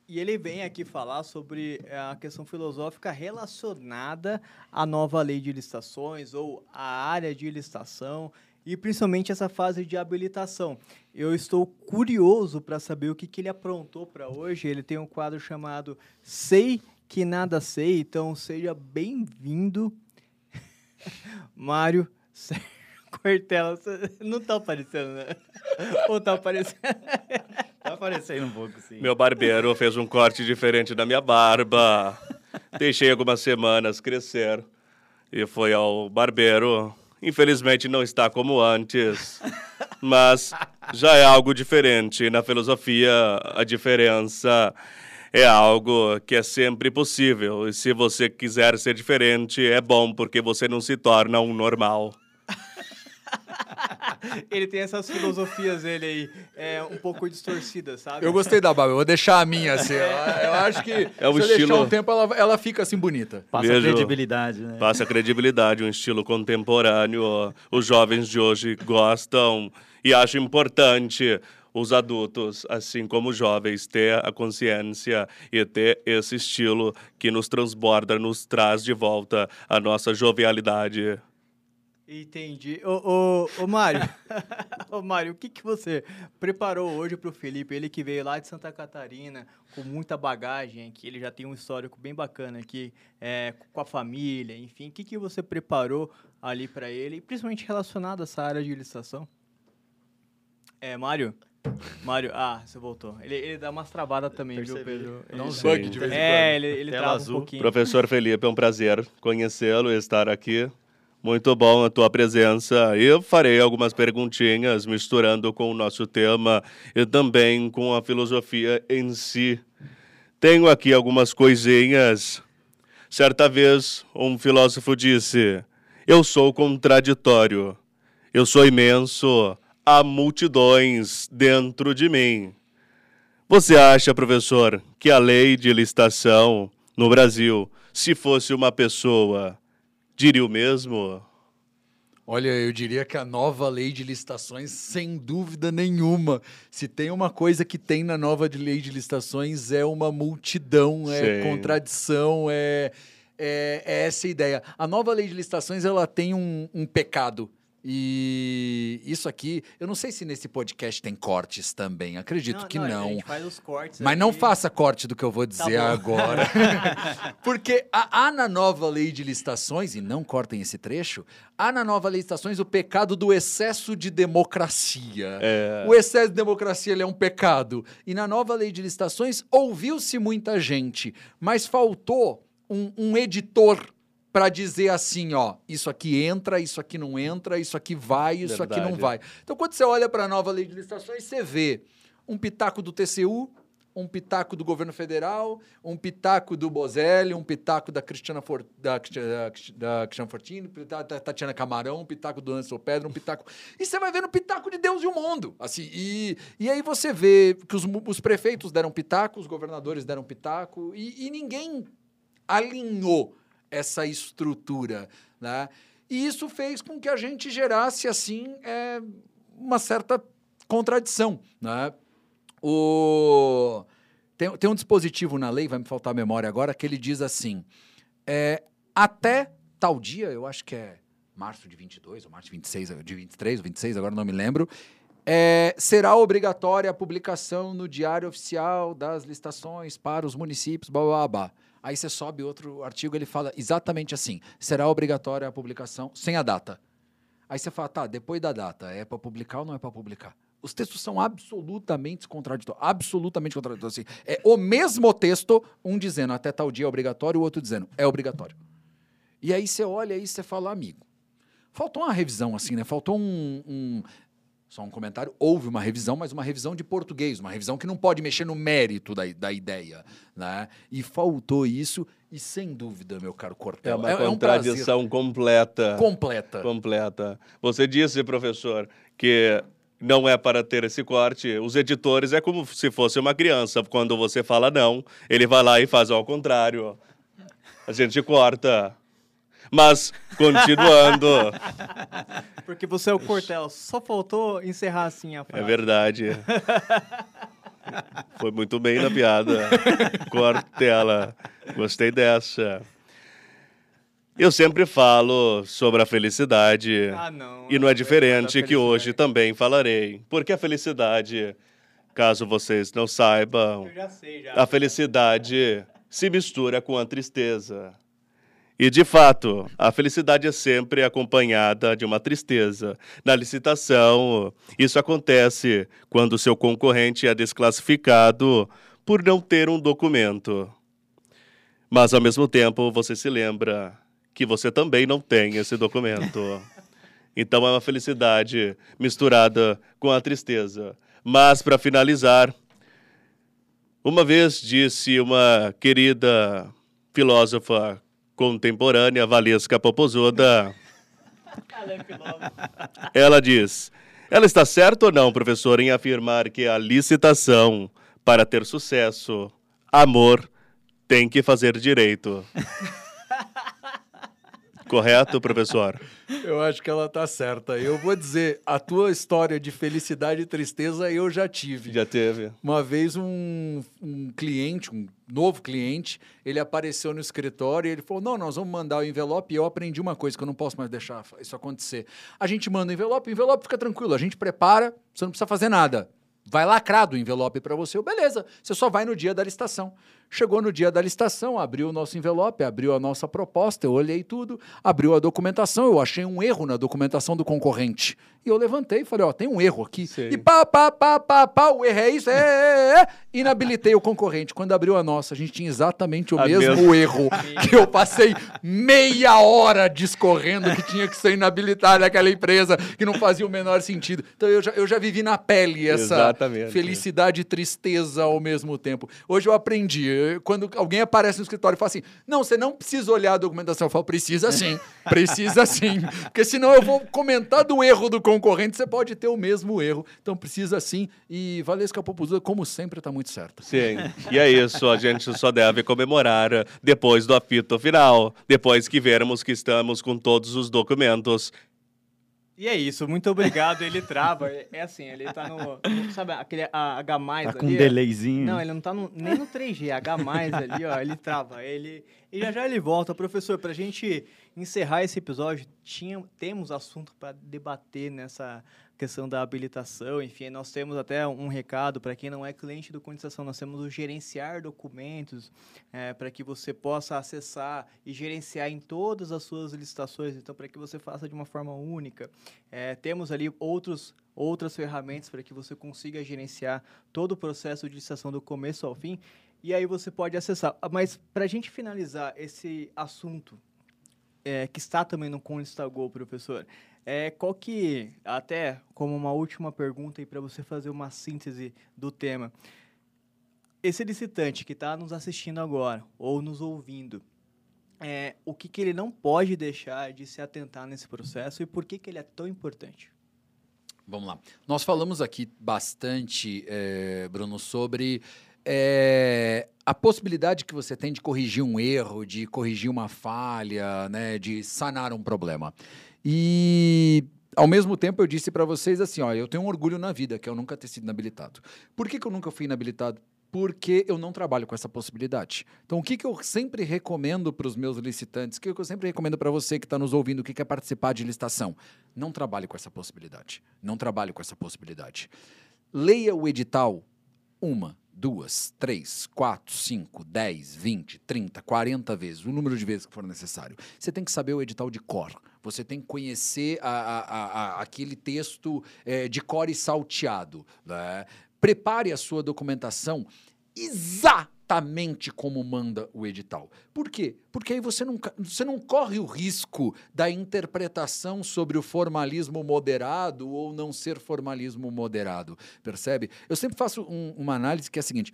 e ele vem aqui falar sobre é, a questão filosófica relacionada à nova lei de licitações ou à área de licitação e principalmente essa fase de habilitação. Eu estou curioso para saber o que, que ele aprontou para hoje. Ele tem um quadro chamado Sei que nada sei, então seja bem-vindo, Mário Cortella, não tá aparecendo, né? Ou tá aparecendo? Tá aparecendo um pouco, sim. Meu barbeiro fez um corte diferente da minha barba. Deixei algumas semanas crescer. E foi ao barbeiro. Infelizmente não está como antes. Mas já é algo diferente. Na filosofia, a diferença é algo que é sempre possível. E se você quiser ser diferente, é bom, porque você não se torna um normal. ele tem essas filosofias dele aí, é, um pouco distorcidas, sabe? Eu gostei da barba, eu vou deixar a minha assim. Eu, eu acho que É o se eu estilo- deixar um tempo, ela, ela fica assim bonita. Passa Vejo- credibilidade, né? Passa credibilidade, um estilo contemporâneo. Os jovens de hoje gostam e acham importante os adultos, assim como os jovens, ter a consciência e ter esse estilo que nos transborda, nos traz de volta a nossa jovialidade. Entendi. Ô, ô, ô Mário, ô Mário, o que, que você preparou hoje pro Felipe? Ele que veio lá de Santa Catarina, com muita bagagem aqui, ele já tem um histórico bem bacana aqui, é, com a família, enfim. O que, que você preparou ali para ele, principalmente relacionado a essa área de licitação? É, Mário? Mário, ah, você voltou. Ele, ele dá umas travadas também, Percebi. viu, Pedro? Dá uns Ele- bug de vez em É, ele, ele Tela trava azul. um pouquinho. Professor Felipe, é um prazer conhecê-lo e estar aqui. Muito bom a tua presença. Eu farei algumas perguntinhas misturando com o nosso tema e também com a filosofia em si. Tenho aqui algumas coisinhas. Certa vez, um filósofo disse: Eu sou contraditório. Eu sou imenso. Há multidões dentro de mim. Você acha, professor, que a lei de licitação no Brasil, se fosse uma pessoa, diria o mesmo? Olha, eu diria que a nova lei de licitações, sem dúvida nenhuma, se tem uma coisa que tem na nova lei de licitações é uma multidão, é Sim. contradição, é, é, é essa a ideia. A nova lei de licitações ela tem um, um pecado. E isso aqui, eu não sei se nesse podcast tem cortes também, acredito que A não. gente faz os cortes Mas não aqui. faça corte do que eu vou dizer bom. agora. Porque há, há na nova lei de licitações, e não cortem esse trecho, há na nova lei de licitações o pecado do excesso de democracia. É. O excesso de democracia ele é um pecado. E na nova lei de licitações ouviu-se muita gente, mas faltou um, um editor para dizer assim, ó, isso aqui entra, isso aqui não entra, isso aqui vai, isso aqui não Verdade. vai. Então, quando você olha para a nova lei de licitações, você vê um pitaco do TCU, um pitaco do governo federal, um pitaco do Bozelli, um pitaco da Cristiana, For, da, da, da Cristiana Fortini, um da Tatiana Camarão, um pitaco do Anderson Pedro, um pitaco... E você vai vendo pitaco de Deus e o mundo. Assim, e, e aí você vê que os, os prefeitos deram pitaco, os governadores deram pitaco, e, e ninguém alinhou essa estrutura, né? E isso fez com que a gente gerasse, assim, é, uma certa contradição, né? O... Tem, tem um dispositivo na lei, vai me faltar a memória agora, que ele diz assim, é, até tal dia, eu acho que é março de 22 ou março de 26, de 23 ou 26, agora não me lembro, é, será obrigatória a publicação no Diário Oficial das licitações para os municípios, blá, blá, blá. Aí você sobe outro artigo, ele fala exatamente assim, será obrigatória a publicação sem a data. Aí você fala, tá, depois da data, é para publicar ou não é para publicar? Os textos são absolutamente contraditórios, absolutamente contraditórios. Assim, é o mesmo texto, um dizendo até tal dia é obrigatório, o outro dizendo é obrigatório. E aí você olha e você fala, amigo, faltou uma revisão assim, né? Faltou um, um- só um comentário, houve uma revisão, mas uma revisão de português, uma revisão que não pode mexer no mérito da, da ideia, né? E faltou isso, e sem dúvida, meu caro É Cortel, uma um prazer contradição completa. completa. Completa. Você disse, professor, que não é para ter esse corte. Os editores é como se fosse uma criança. Quando você fala não, ele vai lá e faz ao contrário. A gente corta. Mas, continuando, Porque você é o Cortel, só faltou encerrar assim a é frase. verdade. Foi muito bem na piada. Cortela. Gostei dessa. Eu sempre falo sobre a felicidade. Ah, não. E não é diferente que hoje também falarei. Porque a felicidade, caso vocês não saibam, já sei, já. a felicidade se mistura com a tristeza. E de fato, a felicidade é sempre acompanhada de uma tristeza. Na licitação, isso acontece quando seu concorrente é desclassificado por não ter um documento. Mas ao mesmo tempo, você se lembra que você também não tem esse documento. Então é uma felicidade misturada com a tristeza. Mas para finalizar, uma vez disse uma querida filósofa contemporânea, Valesca Popozuda. Ela diz: Ela está certa ou não, professor, em afirmar que a licitação, para ter sucesso, amor, tem que fazer direito? Correto, professor? Eu acho que ela tá certa. Eu vou dizer, a tua história de felicidade e tristeza eu já tive. Já teve. Uma vez um, um cliente, um novo cliente, ele apareceu no escritório e ele falou: Não, nós vamos mandar o envelope. E eu aprendi uma coisa que eu não posso mais deixar isso acontecer. A gente manda o envelope, o envelope fica tranquilo, a gente prepara, você não precisa fazer nada. Vai lacrado o envelope para você, beleza, você só vai no dia da licitação. Chegou no dia da licitação, abriu o nosso envelope, abriu a nossa proposta, eu olhei tudo, abriu a documentação, eu achei um erro na documentação do concorrente. E eu levantei e falei, ó, tem um erro aqui. E pá, pá, pá, pá, pá, o erro é isso, é, é, é, é. Inabilitei o concorrente. Quando abriu a nossa, a gente tinha exatamente o A mesmo mesma. erro que eu passei meia hora discorrendo que tinha que ser inabilitado aquela empresa, que não fazia o menor sentido. Então eu já, eu já vivi na pele essa Exatamente. felicidade e tristeza ao mesmo tempo. Hoje eu aprendi. Eu- Quando alguém aparece no escritório e fala assim: não, você não precisa olhar a documentação. Eu falo, precisa sim, precisa sim. Porque senão eu vou comentar do erro do concorrente, você pode ter o mesmo erro. Então precisa sim. E Valesca Popozuda, como sempre, está muito certa. Sim. E é isso, a gente só deve comemorar depois do apito final, depois que vermos que estamos com todos os documentos. E é isso, muito obrigado. Ele trava. É é assim, ele tá no. Sabe aquele a- H Tá com um ó? delayzinho. Não, ele não tá no- nem no 3G, H ali, ó, ele trava. Ele, e já já ele volta. Professor, pra gente encerrar esse episódio, tinha, temos assunto para debater nessa questão da habilitação. Enfim, nós temos até um recado para quem não é cliente do Condição. Nós temos o gerenciar documentos para que você possa acessar e gerenciar em todas as suas licitações. Então, para que você faça de uma forma única. É, temos ali outros outras ferramentas para que você consiga gerenciar todo o processo de licitação do começo ao fim. E aí você pode acessar. Ah, Mas para a gente finalizar esse assunto, é, que está também no Constagol, professor, é, qual que, até como uma última pergunta para você fazer uma síntese do tema, esse licitante que está nos assistindo agora ou nos ouvindo, é, o que, que ele não pode deixar de se atentar nesse processo e por que, que ele é tão importante? Vamos lá. Nós falamos aqui bastante, eh, Bruno, sobre eh, a possibilidade que você tem de corrigir um erro, de corrigir uma falha, né, de sanar um problema. E ao mesmo tempo eu disse para vocês assim, ó, eu tenho um orgulho na vida que eu nunca ter sido inabilitado. Por que, que eu nunca fui inabilitado? Porque eu não trabalho com essa possibilidade. Então, o que, que eu sempre recomendo para os meus licitantes, o que, que eu sempre recomendo para você que está nos ouvindo, que quer participar de licitação? Não trabalhe com essa possibilidade. Não trabalhe com essa possibilidade. Leia o edital uma, duas, três, quatro, cinco, dez, vinte, trinta, quarenta vezes, o número de vezes que for necessário. Você tem que saber o edital de cor. Você tem que conhecer a- a- a- aquele texto eh, de cor e salteado. né? Prepare a sua documentação exatamente como manda o edital. Por quê? Porque aí você não, você não corre o risco da interpretação sobre o formalismo moderado ou não ser formalismo moderado. Percebe? Eu sempre faço um- uma análise que é a seguinte: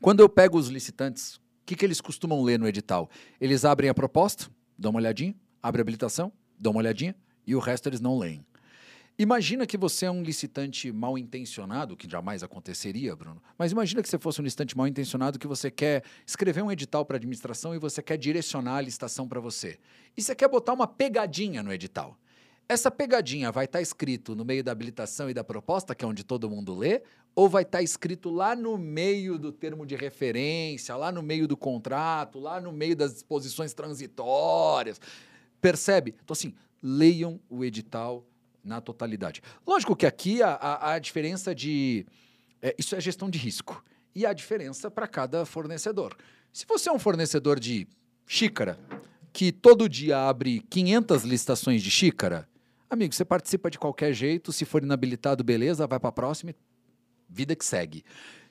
quando eu pego os licitantes, o que, que eles costumam ler no edital? Eles abrem a proposta, dão uma olhadinha, abrem a habilitação, dão uma olhadinha, e o resto eles não leem. Imagina que você é um licitante mal intencionado, que jamais aconteceria, Bruno. Mas imagina que você fosse um licitante mal intencionado que você quer escrever um edital para administração e você quer direcionar a licitação para você. E você quer botar uma pegadinha no edital. Essa pegadinha vai estar escrito no meio da habilitação e da proposta, que é onde todo mundo lê, ou vai estar escrito lá no meio do termo de referência, lá no meio do contrato, lá no meio das disposições transitórias. Percebe? Então, assim, leiam o edital na totalidade. Lógico que aqui a, a, diferença de. é, isso é gestão de risco. E a diferença para cada fornecedor. Se você é um fornecedor de xícara, que todo dia abre 500 licitações de xícara, amigo, você participa de qualquer jeito, se for inabilitado, beleza, vai para a próxima, vida que segue.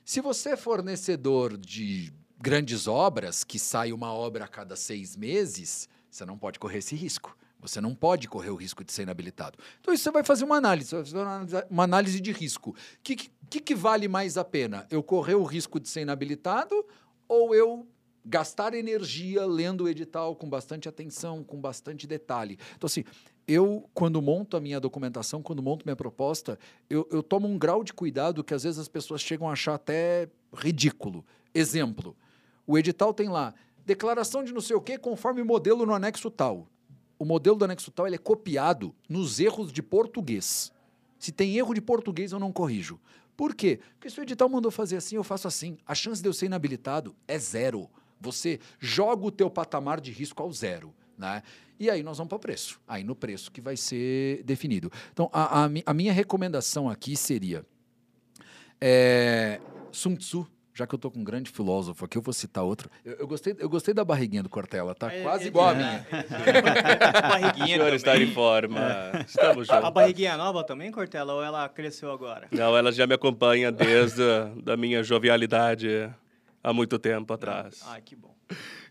Se você é fornecedor de grandes obras, que sai uma obra a cada seis meses, você não pode correr esse risco. Você não pode correr o risco de ser inabilitado. Então, isso você vai fazer uma análise, uma análise de risco. O que, que, que vale mais a pena? Eu correr o risco de ser inabilitado ou eu gastar energia lendo o edital com bastante atenção, com bastante detalhe? Então, assim, eu, quando monto a minha documentação, quando monto minha proposta, eu, eu tomo um grau de cuidado que às vezes as pessoas chegam a achar até ridículo. Exemplo, o edital tem lá declaração de não sei o quê conforme modelo no anexo tal o modelo do anexo tal ele é copiado nos erros de português. Se tem erro de português, eu não corrijo. Por quê? Porque se o edital mandou fazer assim, eu faço assim. A chance de eu ser inabilitado é zero. Você joga o teu patamar de risco ao zero. Né? E aí nós vamos para o preço. Aí no preço que vai ser definido. Então, a, a, a minha recomendação aqui seria é, Sun Tzu, já que eu tô com um grande filósofo aqui, eu vou citar outro. Eu, eu gostei, eu gostei da barriguinha do Cortella, tá é, quase é, igual é, a minha. a barriguinha o senhor está em forma. É. Estamos juntos. A barriguinha é nova também, Cortella, ou ela cresceu agora? Não, ela já me acompanha desde a da minha jovialidade há muito tempo atrás. Ah, que bom.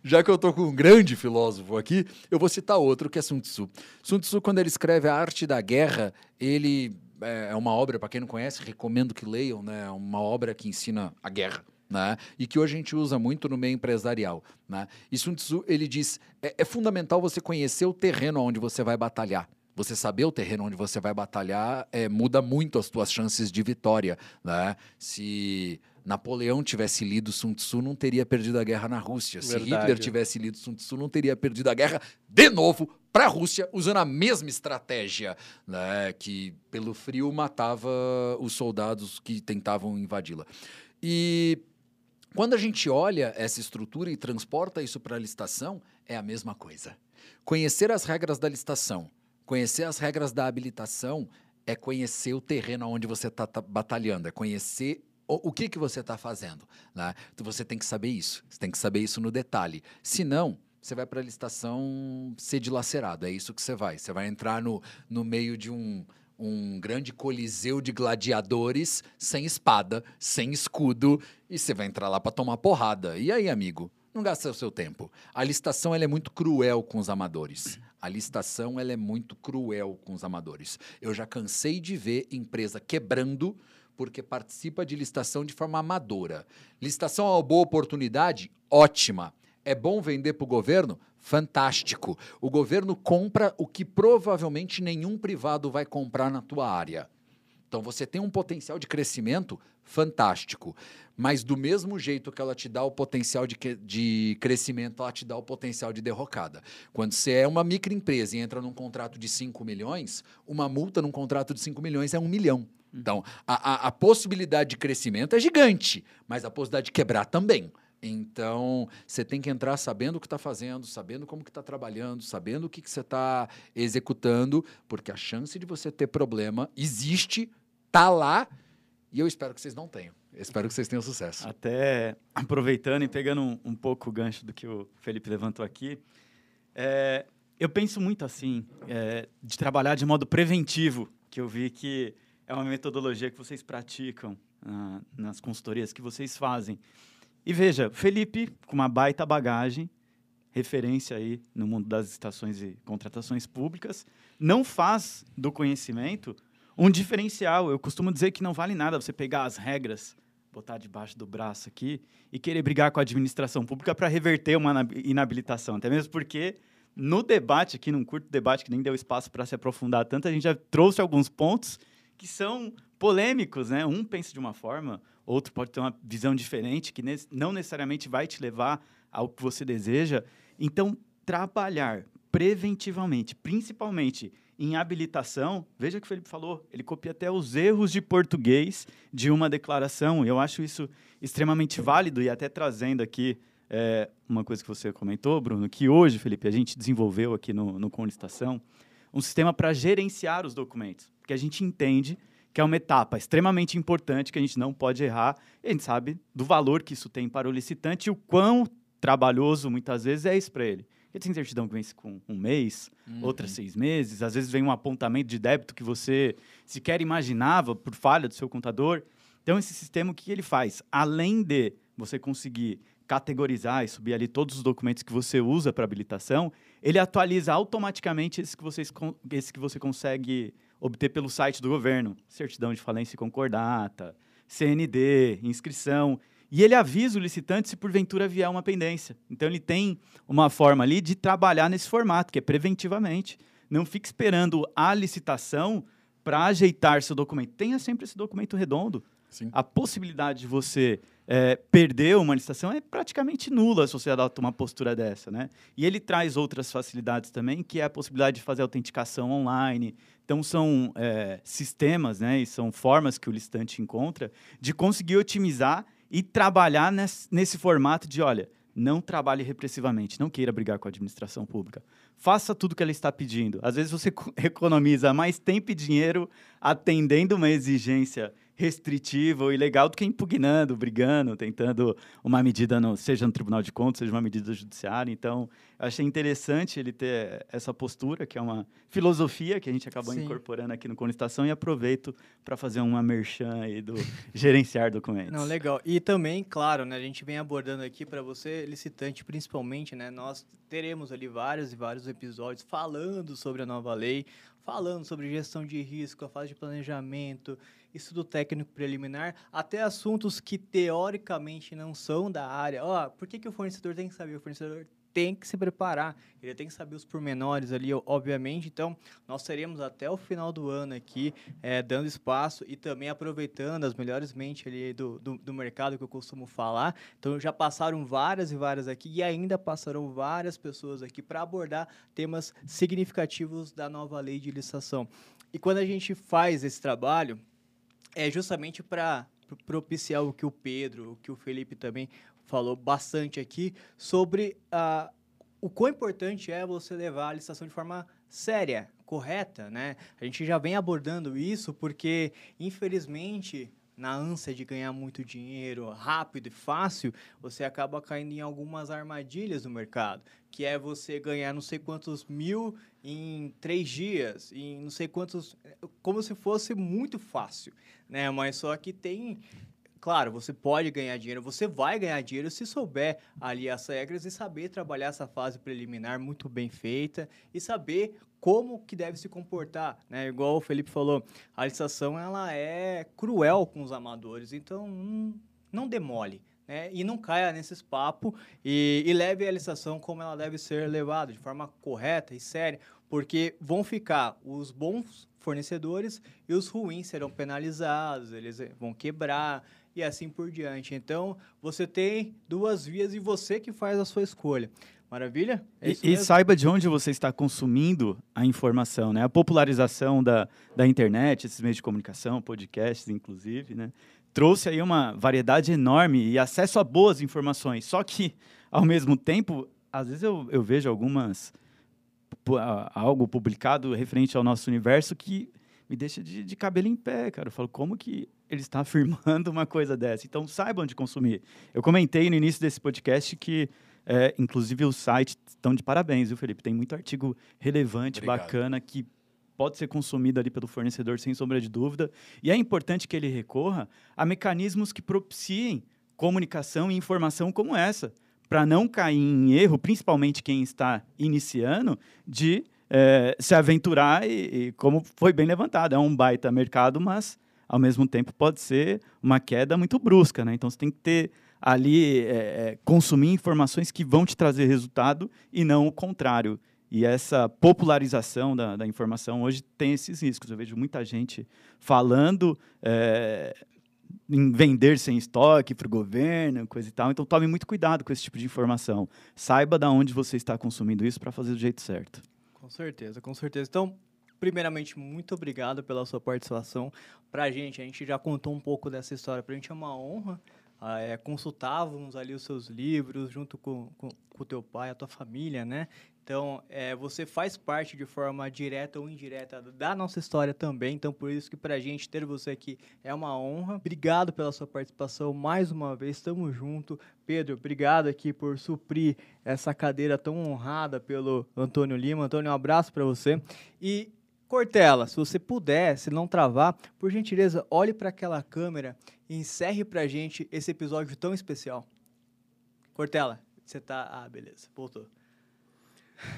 Já que eu tô com um grande filósofo aqui, eu vou citar outro que é Sun Tzu. Sun Tzu, quando ele escreve A Arte da Guerra, ele é uma obra, para quem não conhece, recomendo que leiam, né? É uma obra que ensina a guerra né? e que hoje a gente usa muito no meio empresarial. Né? E Sun Tzu, ele diz, é, é fundamental você conhecer o terreno onde você vai batalhar. Você saber o terreno onde você vai batalhar é, muda muito as tuas chances de vitória. Né? Se Napoleão tivesse lido Sun Tzu, não teria perdido a guerra na Rússia. Verdade. Se Hitler tivesse lido Sun Tzu, não teria perdido a guerra de novo para a Rússia, usando a mesma estratégia, né? que pelo frio matava os soldados que tentavam invadi-la. E quando a gente olha essa estrutura e transporta isso para a licitação, é a mesma coisa. Conhecer as regras da licitação, conhecer as regras da habilitação é conhecer o terreno onde você está tá batalhando, é conhecer o, o, que, que você está fazendo. Né? Então você tem que saber isso, você tem que saber isso no detalhe. Se não, você vai para a licitação ser dilacerado, é isso que você vai. Você vai entrar no, no meio de um, um grande coliseu de gladiadores sem espada, sem escudo, e você vai entrar lá para tomar porrada. E aí, amigo? Não gasta o seu tempo. A licitação ela é muito cruel com os amadores. A licitação ela é muito cruel com os amadores. Eu já cansei de ver empresa quebrando porque participa de licitação de forma amadora. Licitação é uma boa oportunidade? Ótima. É bom vender para o governo? Fantástico. O governo compra o que provavelmente nenhum privado vai comprar na tua área. Então você tem um potencial de crescimento fantástico. Mas do mesmo jeito que ela te dá o potencial de, de crescimento, ela te dá o potencial de derrocada. Quando você é uma microempresa e entra num contrato de 5 milhões, uma multa num contrato de 5 milhões é um milhão. Hum. Então, a, a, a possibilidade de crescimento é gigante, mas a possibilidade de quebrar também. Então, você tem que entrar sabendo o que está fazendo, sabendo como que está trabalhando, sabendo o que, que você está executando, porque a chance de você ter problema existe, tá lá, e eu espero que vocês não tenham. Espero que vocês tenham sucesso. Até aproveitando e pegando um, um pouco o gancho do que o Felipe levantou aqui, é, eu penso muito assim, é, de trabalhar de modo preventivo, que eu vi que é uma metodologia que vocês praticam ah, nas consultorias que vocês fazem. E veja, Felipe, com uma baita bagagem, referência aí no mundo das estações e contratações públicas, não faz do conhecimento um diferencial. Eu costumo dizer que não vale nada você pegar as regras, botar debaixo do braço aqui e querer brigar com a administração pública para reverter uma inabilitação. Até mesmo porque no debate aqui, num curto debate que nem deu espaço para se aprofundar tanto, a gente já trouxe alguns pontos que são polêmicos, né? Um pensa de uma forma, outro pode ter uma visão diferente, que não necessariamente vai te levar ao que você deseja. Então, trabalhar preventivamente, principalmente em habilitação, veja o que o Felipe falou, ele copia até os erros de português de uma declaração. Eu acho isso extremamente válido e até trazendo aqui é, uma coisa que você comentou, Bruno, que hoje, Felipe, a gente desenvolveu aqui no, no Conlistação um sistema para gerenciar os documentos, porque a gente entende que é uma etapa extremamente importante que a gente não pode errar. E a gente sabe do valor que isso tem para o licitante e o quão trabalhoso muitas vezes é isso para ele. Porque tem certidão que vence com um mês, Uhum. outras seis meses, às vezes vem um apontamento de débito que você sequer imaginava por falha do seu contador. Então, esse sistema, o que ele faz? Além de você conseguir categorizar e subir ali todos os documentos que você usa para habilitação, ele atualiza automaticamente esse que, vocês, esse que você consegue obter pelo site do governo. Certidão de falência e concordata, CND, inscrição. E ele avisa o licitante se porventura vier uma pendência. Então ele tem uma forma ali de trabalhar nesse formato, que é preventivamente. Não fique esperando a licitação para ajeitar seu documento. Tenha sempre esse documento redondo. Sim. A possibilidade de você eh, perder uma licitação é praticamente nula se você adota uma postura dessa, né? E ele traz outras facilidades também, que é a possibilidade de fazer autenticação online. Então, são eh, sistemas, né? E são formas que o licitante encontra de conseguir otimizar e trabalhar nesse, nesse formato de, olha, não trabalhe repressivamente, não queira brigar com a administração pública. Faça tudo o que ela está pedindo. Às vezes você co- economiza mais tempo e dinheiro atendendo uma exigência restritiva ou ilegal do que impugnando, brigando, tentando uma medida, no, seja no Tribunal de Contas, seja uma medida judiciária. Então, eu achei interessante ele ter essa postura, que é uma filosofia que a gente acabou Sim. incorporando aqui no Conestação e aproveito para fazer uma merchan aí do gerenciar documentos. Não, legal. E também, claro, né, a gente vem abordando aqui para você, licitante, principalmente, né, nós teremos ali vários e vários episódios falando sobre a nova lei, falando sobre gestão de risco, a fase de planejamento, estudo técnico preliminar, até assuntos que teoricamente não são da área. Ó, por que, que o fornecedor tem que saber? O fornecedor tem que se preparar, ele tem que saber os pormenores ali, obviamente. Então, nós teremos até o final do ano aqui, eh, dando espaço e também aproveitando as melhores mentes ali do, do, do mercado que eu costumo falar. Então, já passaram várias e várias aqui e ainda passarão várias pessoas aqui para abordar temas significativos da nova lei de licitação. E quando a gente faz esse trabalho, é justamente para propiciar o que o Pedro, o que o Felipe também falou bastante aqui sobre ah, o quão importante é você levar a licitação de forma séria, correta, né? A gente já vem abordando isso porque, infelizmente, na ânsia de ganhar muito dinheiro rápido e fácil, você acaba caindo em algumas armadilhas no mercado, que é você ganhar não sei quantos mil em três dias, em não sei quantos, como se fosse muito fácil, né? Mas só que tem Claro, você pode ganhar dinheiro, você vai ganhar dinheiro se souber ali as regras e saber trabalhar essa fase preliminar muito bem feita e saber como que deve se comportar, né? Igual o Felipe falou, a licitação ela é cruel com os amadores, então hum, não demole, né? E não caia nesses papos e, e leve a licitação como ela deve ser levada, de forma correta e séria, porque vão ficar os bons fornecedores e os ruins serão penalizados, eles vão quebrar e assim por diante. Então, você tem duas vias e você que faz a sua escolha. Maravilha? É E, e saiba de onde você está consumindo a informação, né? A popularização da, da internet, esses meios de comunicação, podcasts, inclusive, né? Trouxe aí uma variedade enorme e acesso a boas informações. Só que, ao mesmo tempo, às vezes eu, eu vejo algumas... algo publicado referente ao nosso universo que me deixa de, de cabelo em pé, cara. Eu falo, como que ele está afirmando uma coisa dessa? Então, saibam de consumir. Eu comentei no início desse podcast que, é, inclusive, os sites estão de parabéns, viu, Felipe? Tem muito artigo relevante, Obrigado. bacana, que pode ser consumido ali pelo fornecedor, sem sombra de dúvida. E é importante que ele recorra a mecanismos que propiciem comunicação e informação como essa, para não cair em erro, principalmente quem está iniciando, de eh, se aventurar e, e, como foi bem levantado, é um baita mercado, mas ao mesmo tempo pode ser uma queda muito brusca, né? Então você tem que ter ali eh, eh, consumir informações que vão te trazer resultado e não o contrário. E essa popularização da, da informação hoje tem esses riscos. Eu vejo muita gente falando eh, em vender sem estoque para o governo, coisa e tal. Então tome muito cuidado com esse tipo de informação. Saiba de onde você está consumindo isso para fazer do jeito certo. Com certeza, com certeza. Então, primeiramente, muito obrigado pela sua participação. Pra gente, a gente já contou um pouco dessa história. Pra gente é uma honra. Ah, é, consultávamos ali os seus livros junto com o teu pai, a tua família, né? Então, é, você faz parte de forma direta ou indireta da nossa história também. Então, por isso que para gente ter você aqui é uma honra. Obrigado pela sua participação mais uma vez. Estamos junto. Pedro, obrigado aqui por suprir essa cadeira tão honrada pelo Antônio Lima. Antônio, um abraço para você. E Cortella, se você puder, se não travar, por gentileza, olhe para aquela câmera e encerre para a gente esse episódio tão especial. Cortella, você tá. Ah, beleza, voltou.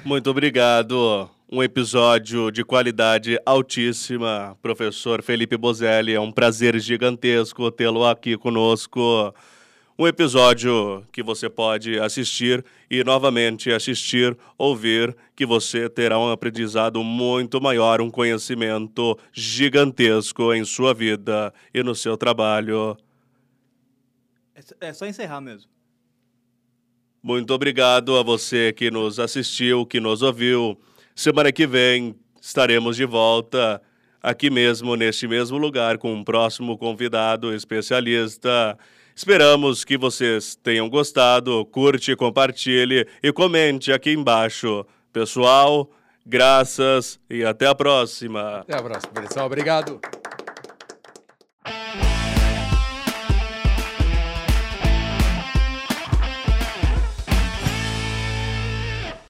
Muito obrigado. Um episódio de qualidade altíssima. Professor Felipe Bozelli, é um prazer gigantesco tê-lo aqui conosco. Um episódio que você pode assistir e novamente assistir, ouvir, que você terá um aprendizado muito maior, um conhecimento gigantesco em sua vida e no seu trabalho. É só encerrar mesmo. Muito obrigado a você que nos assistiu, que nos ouviu. Semana que vem estaremos de volta aqui mesmo, neste mesmo lugar, com um próximo convidado especialista. Esperamos que vocês tenham gostado. Curte, compartilhe e comente aqui embaixo. Pessoal, graças e até a próxima. Até a próxima, pessoal. Obrigado.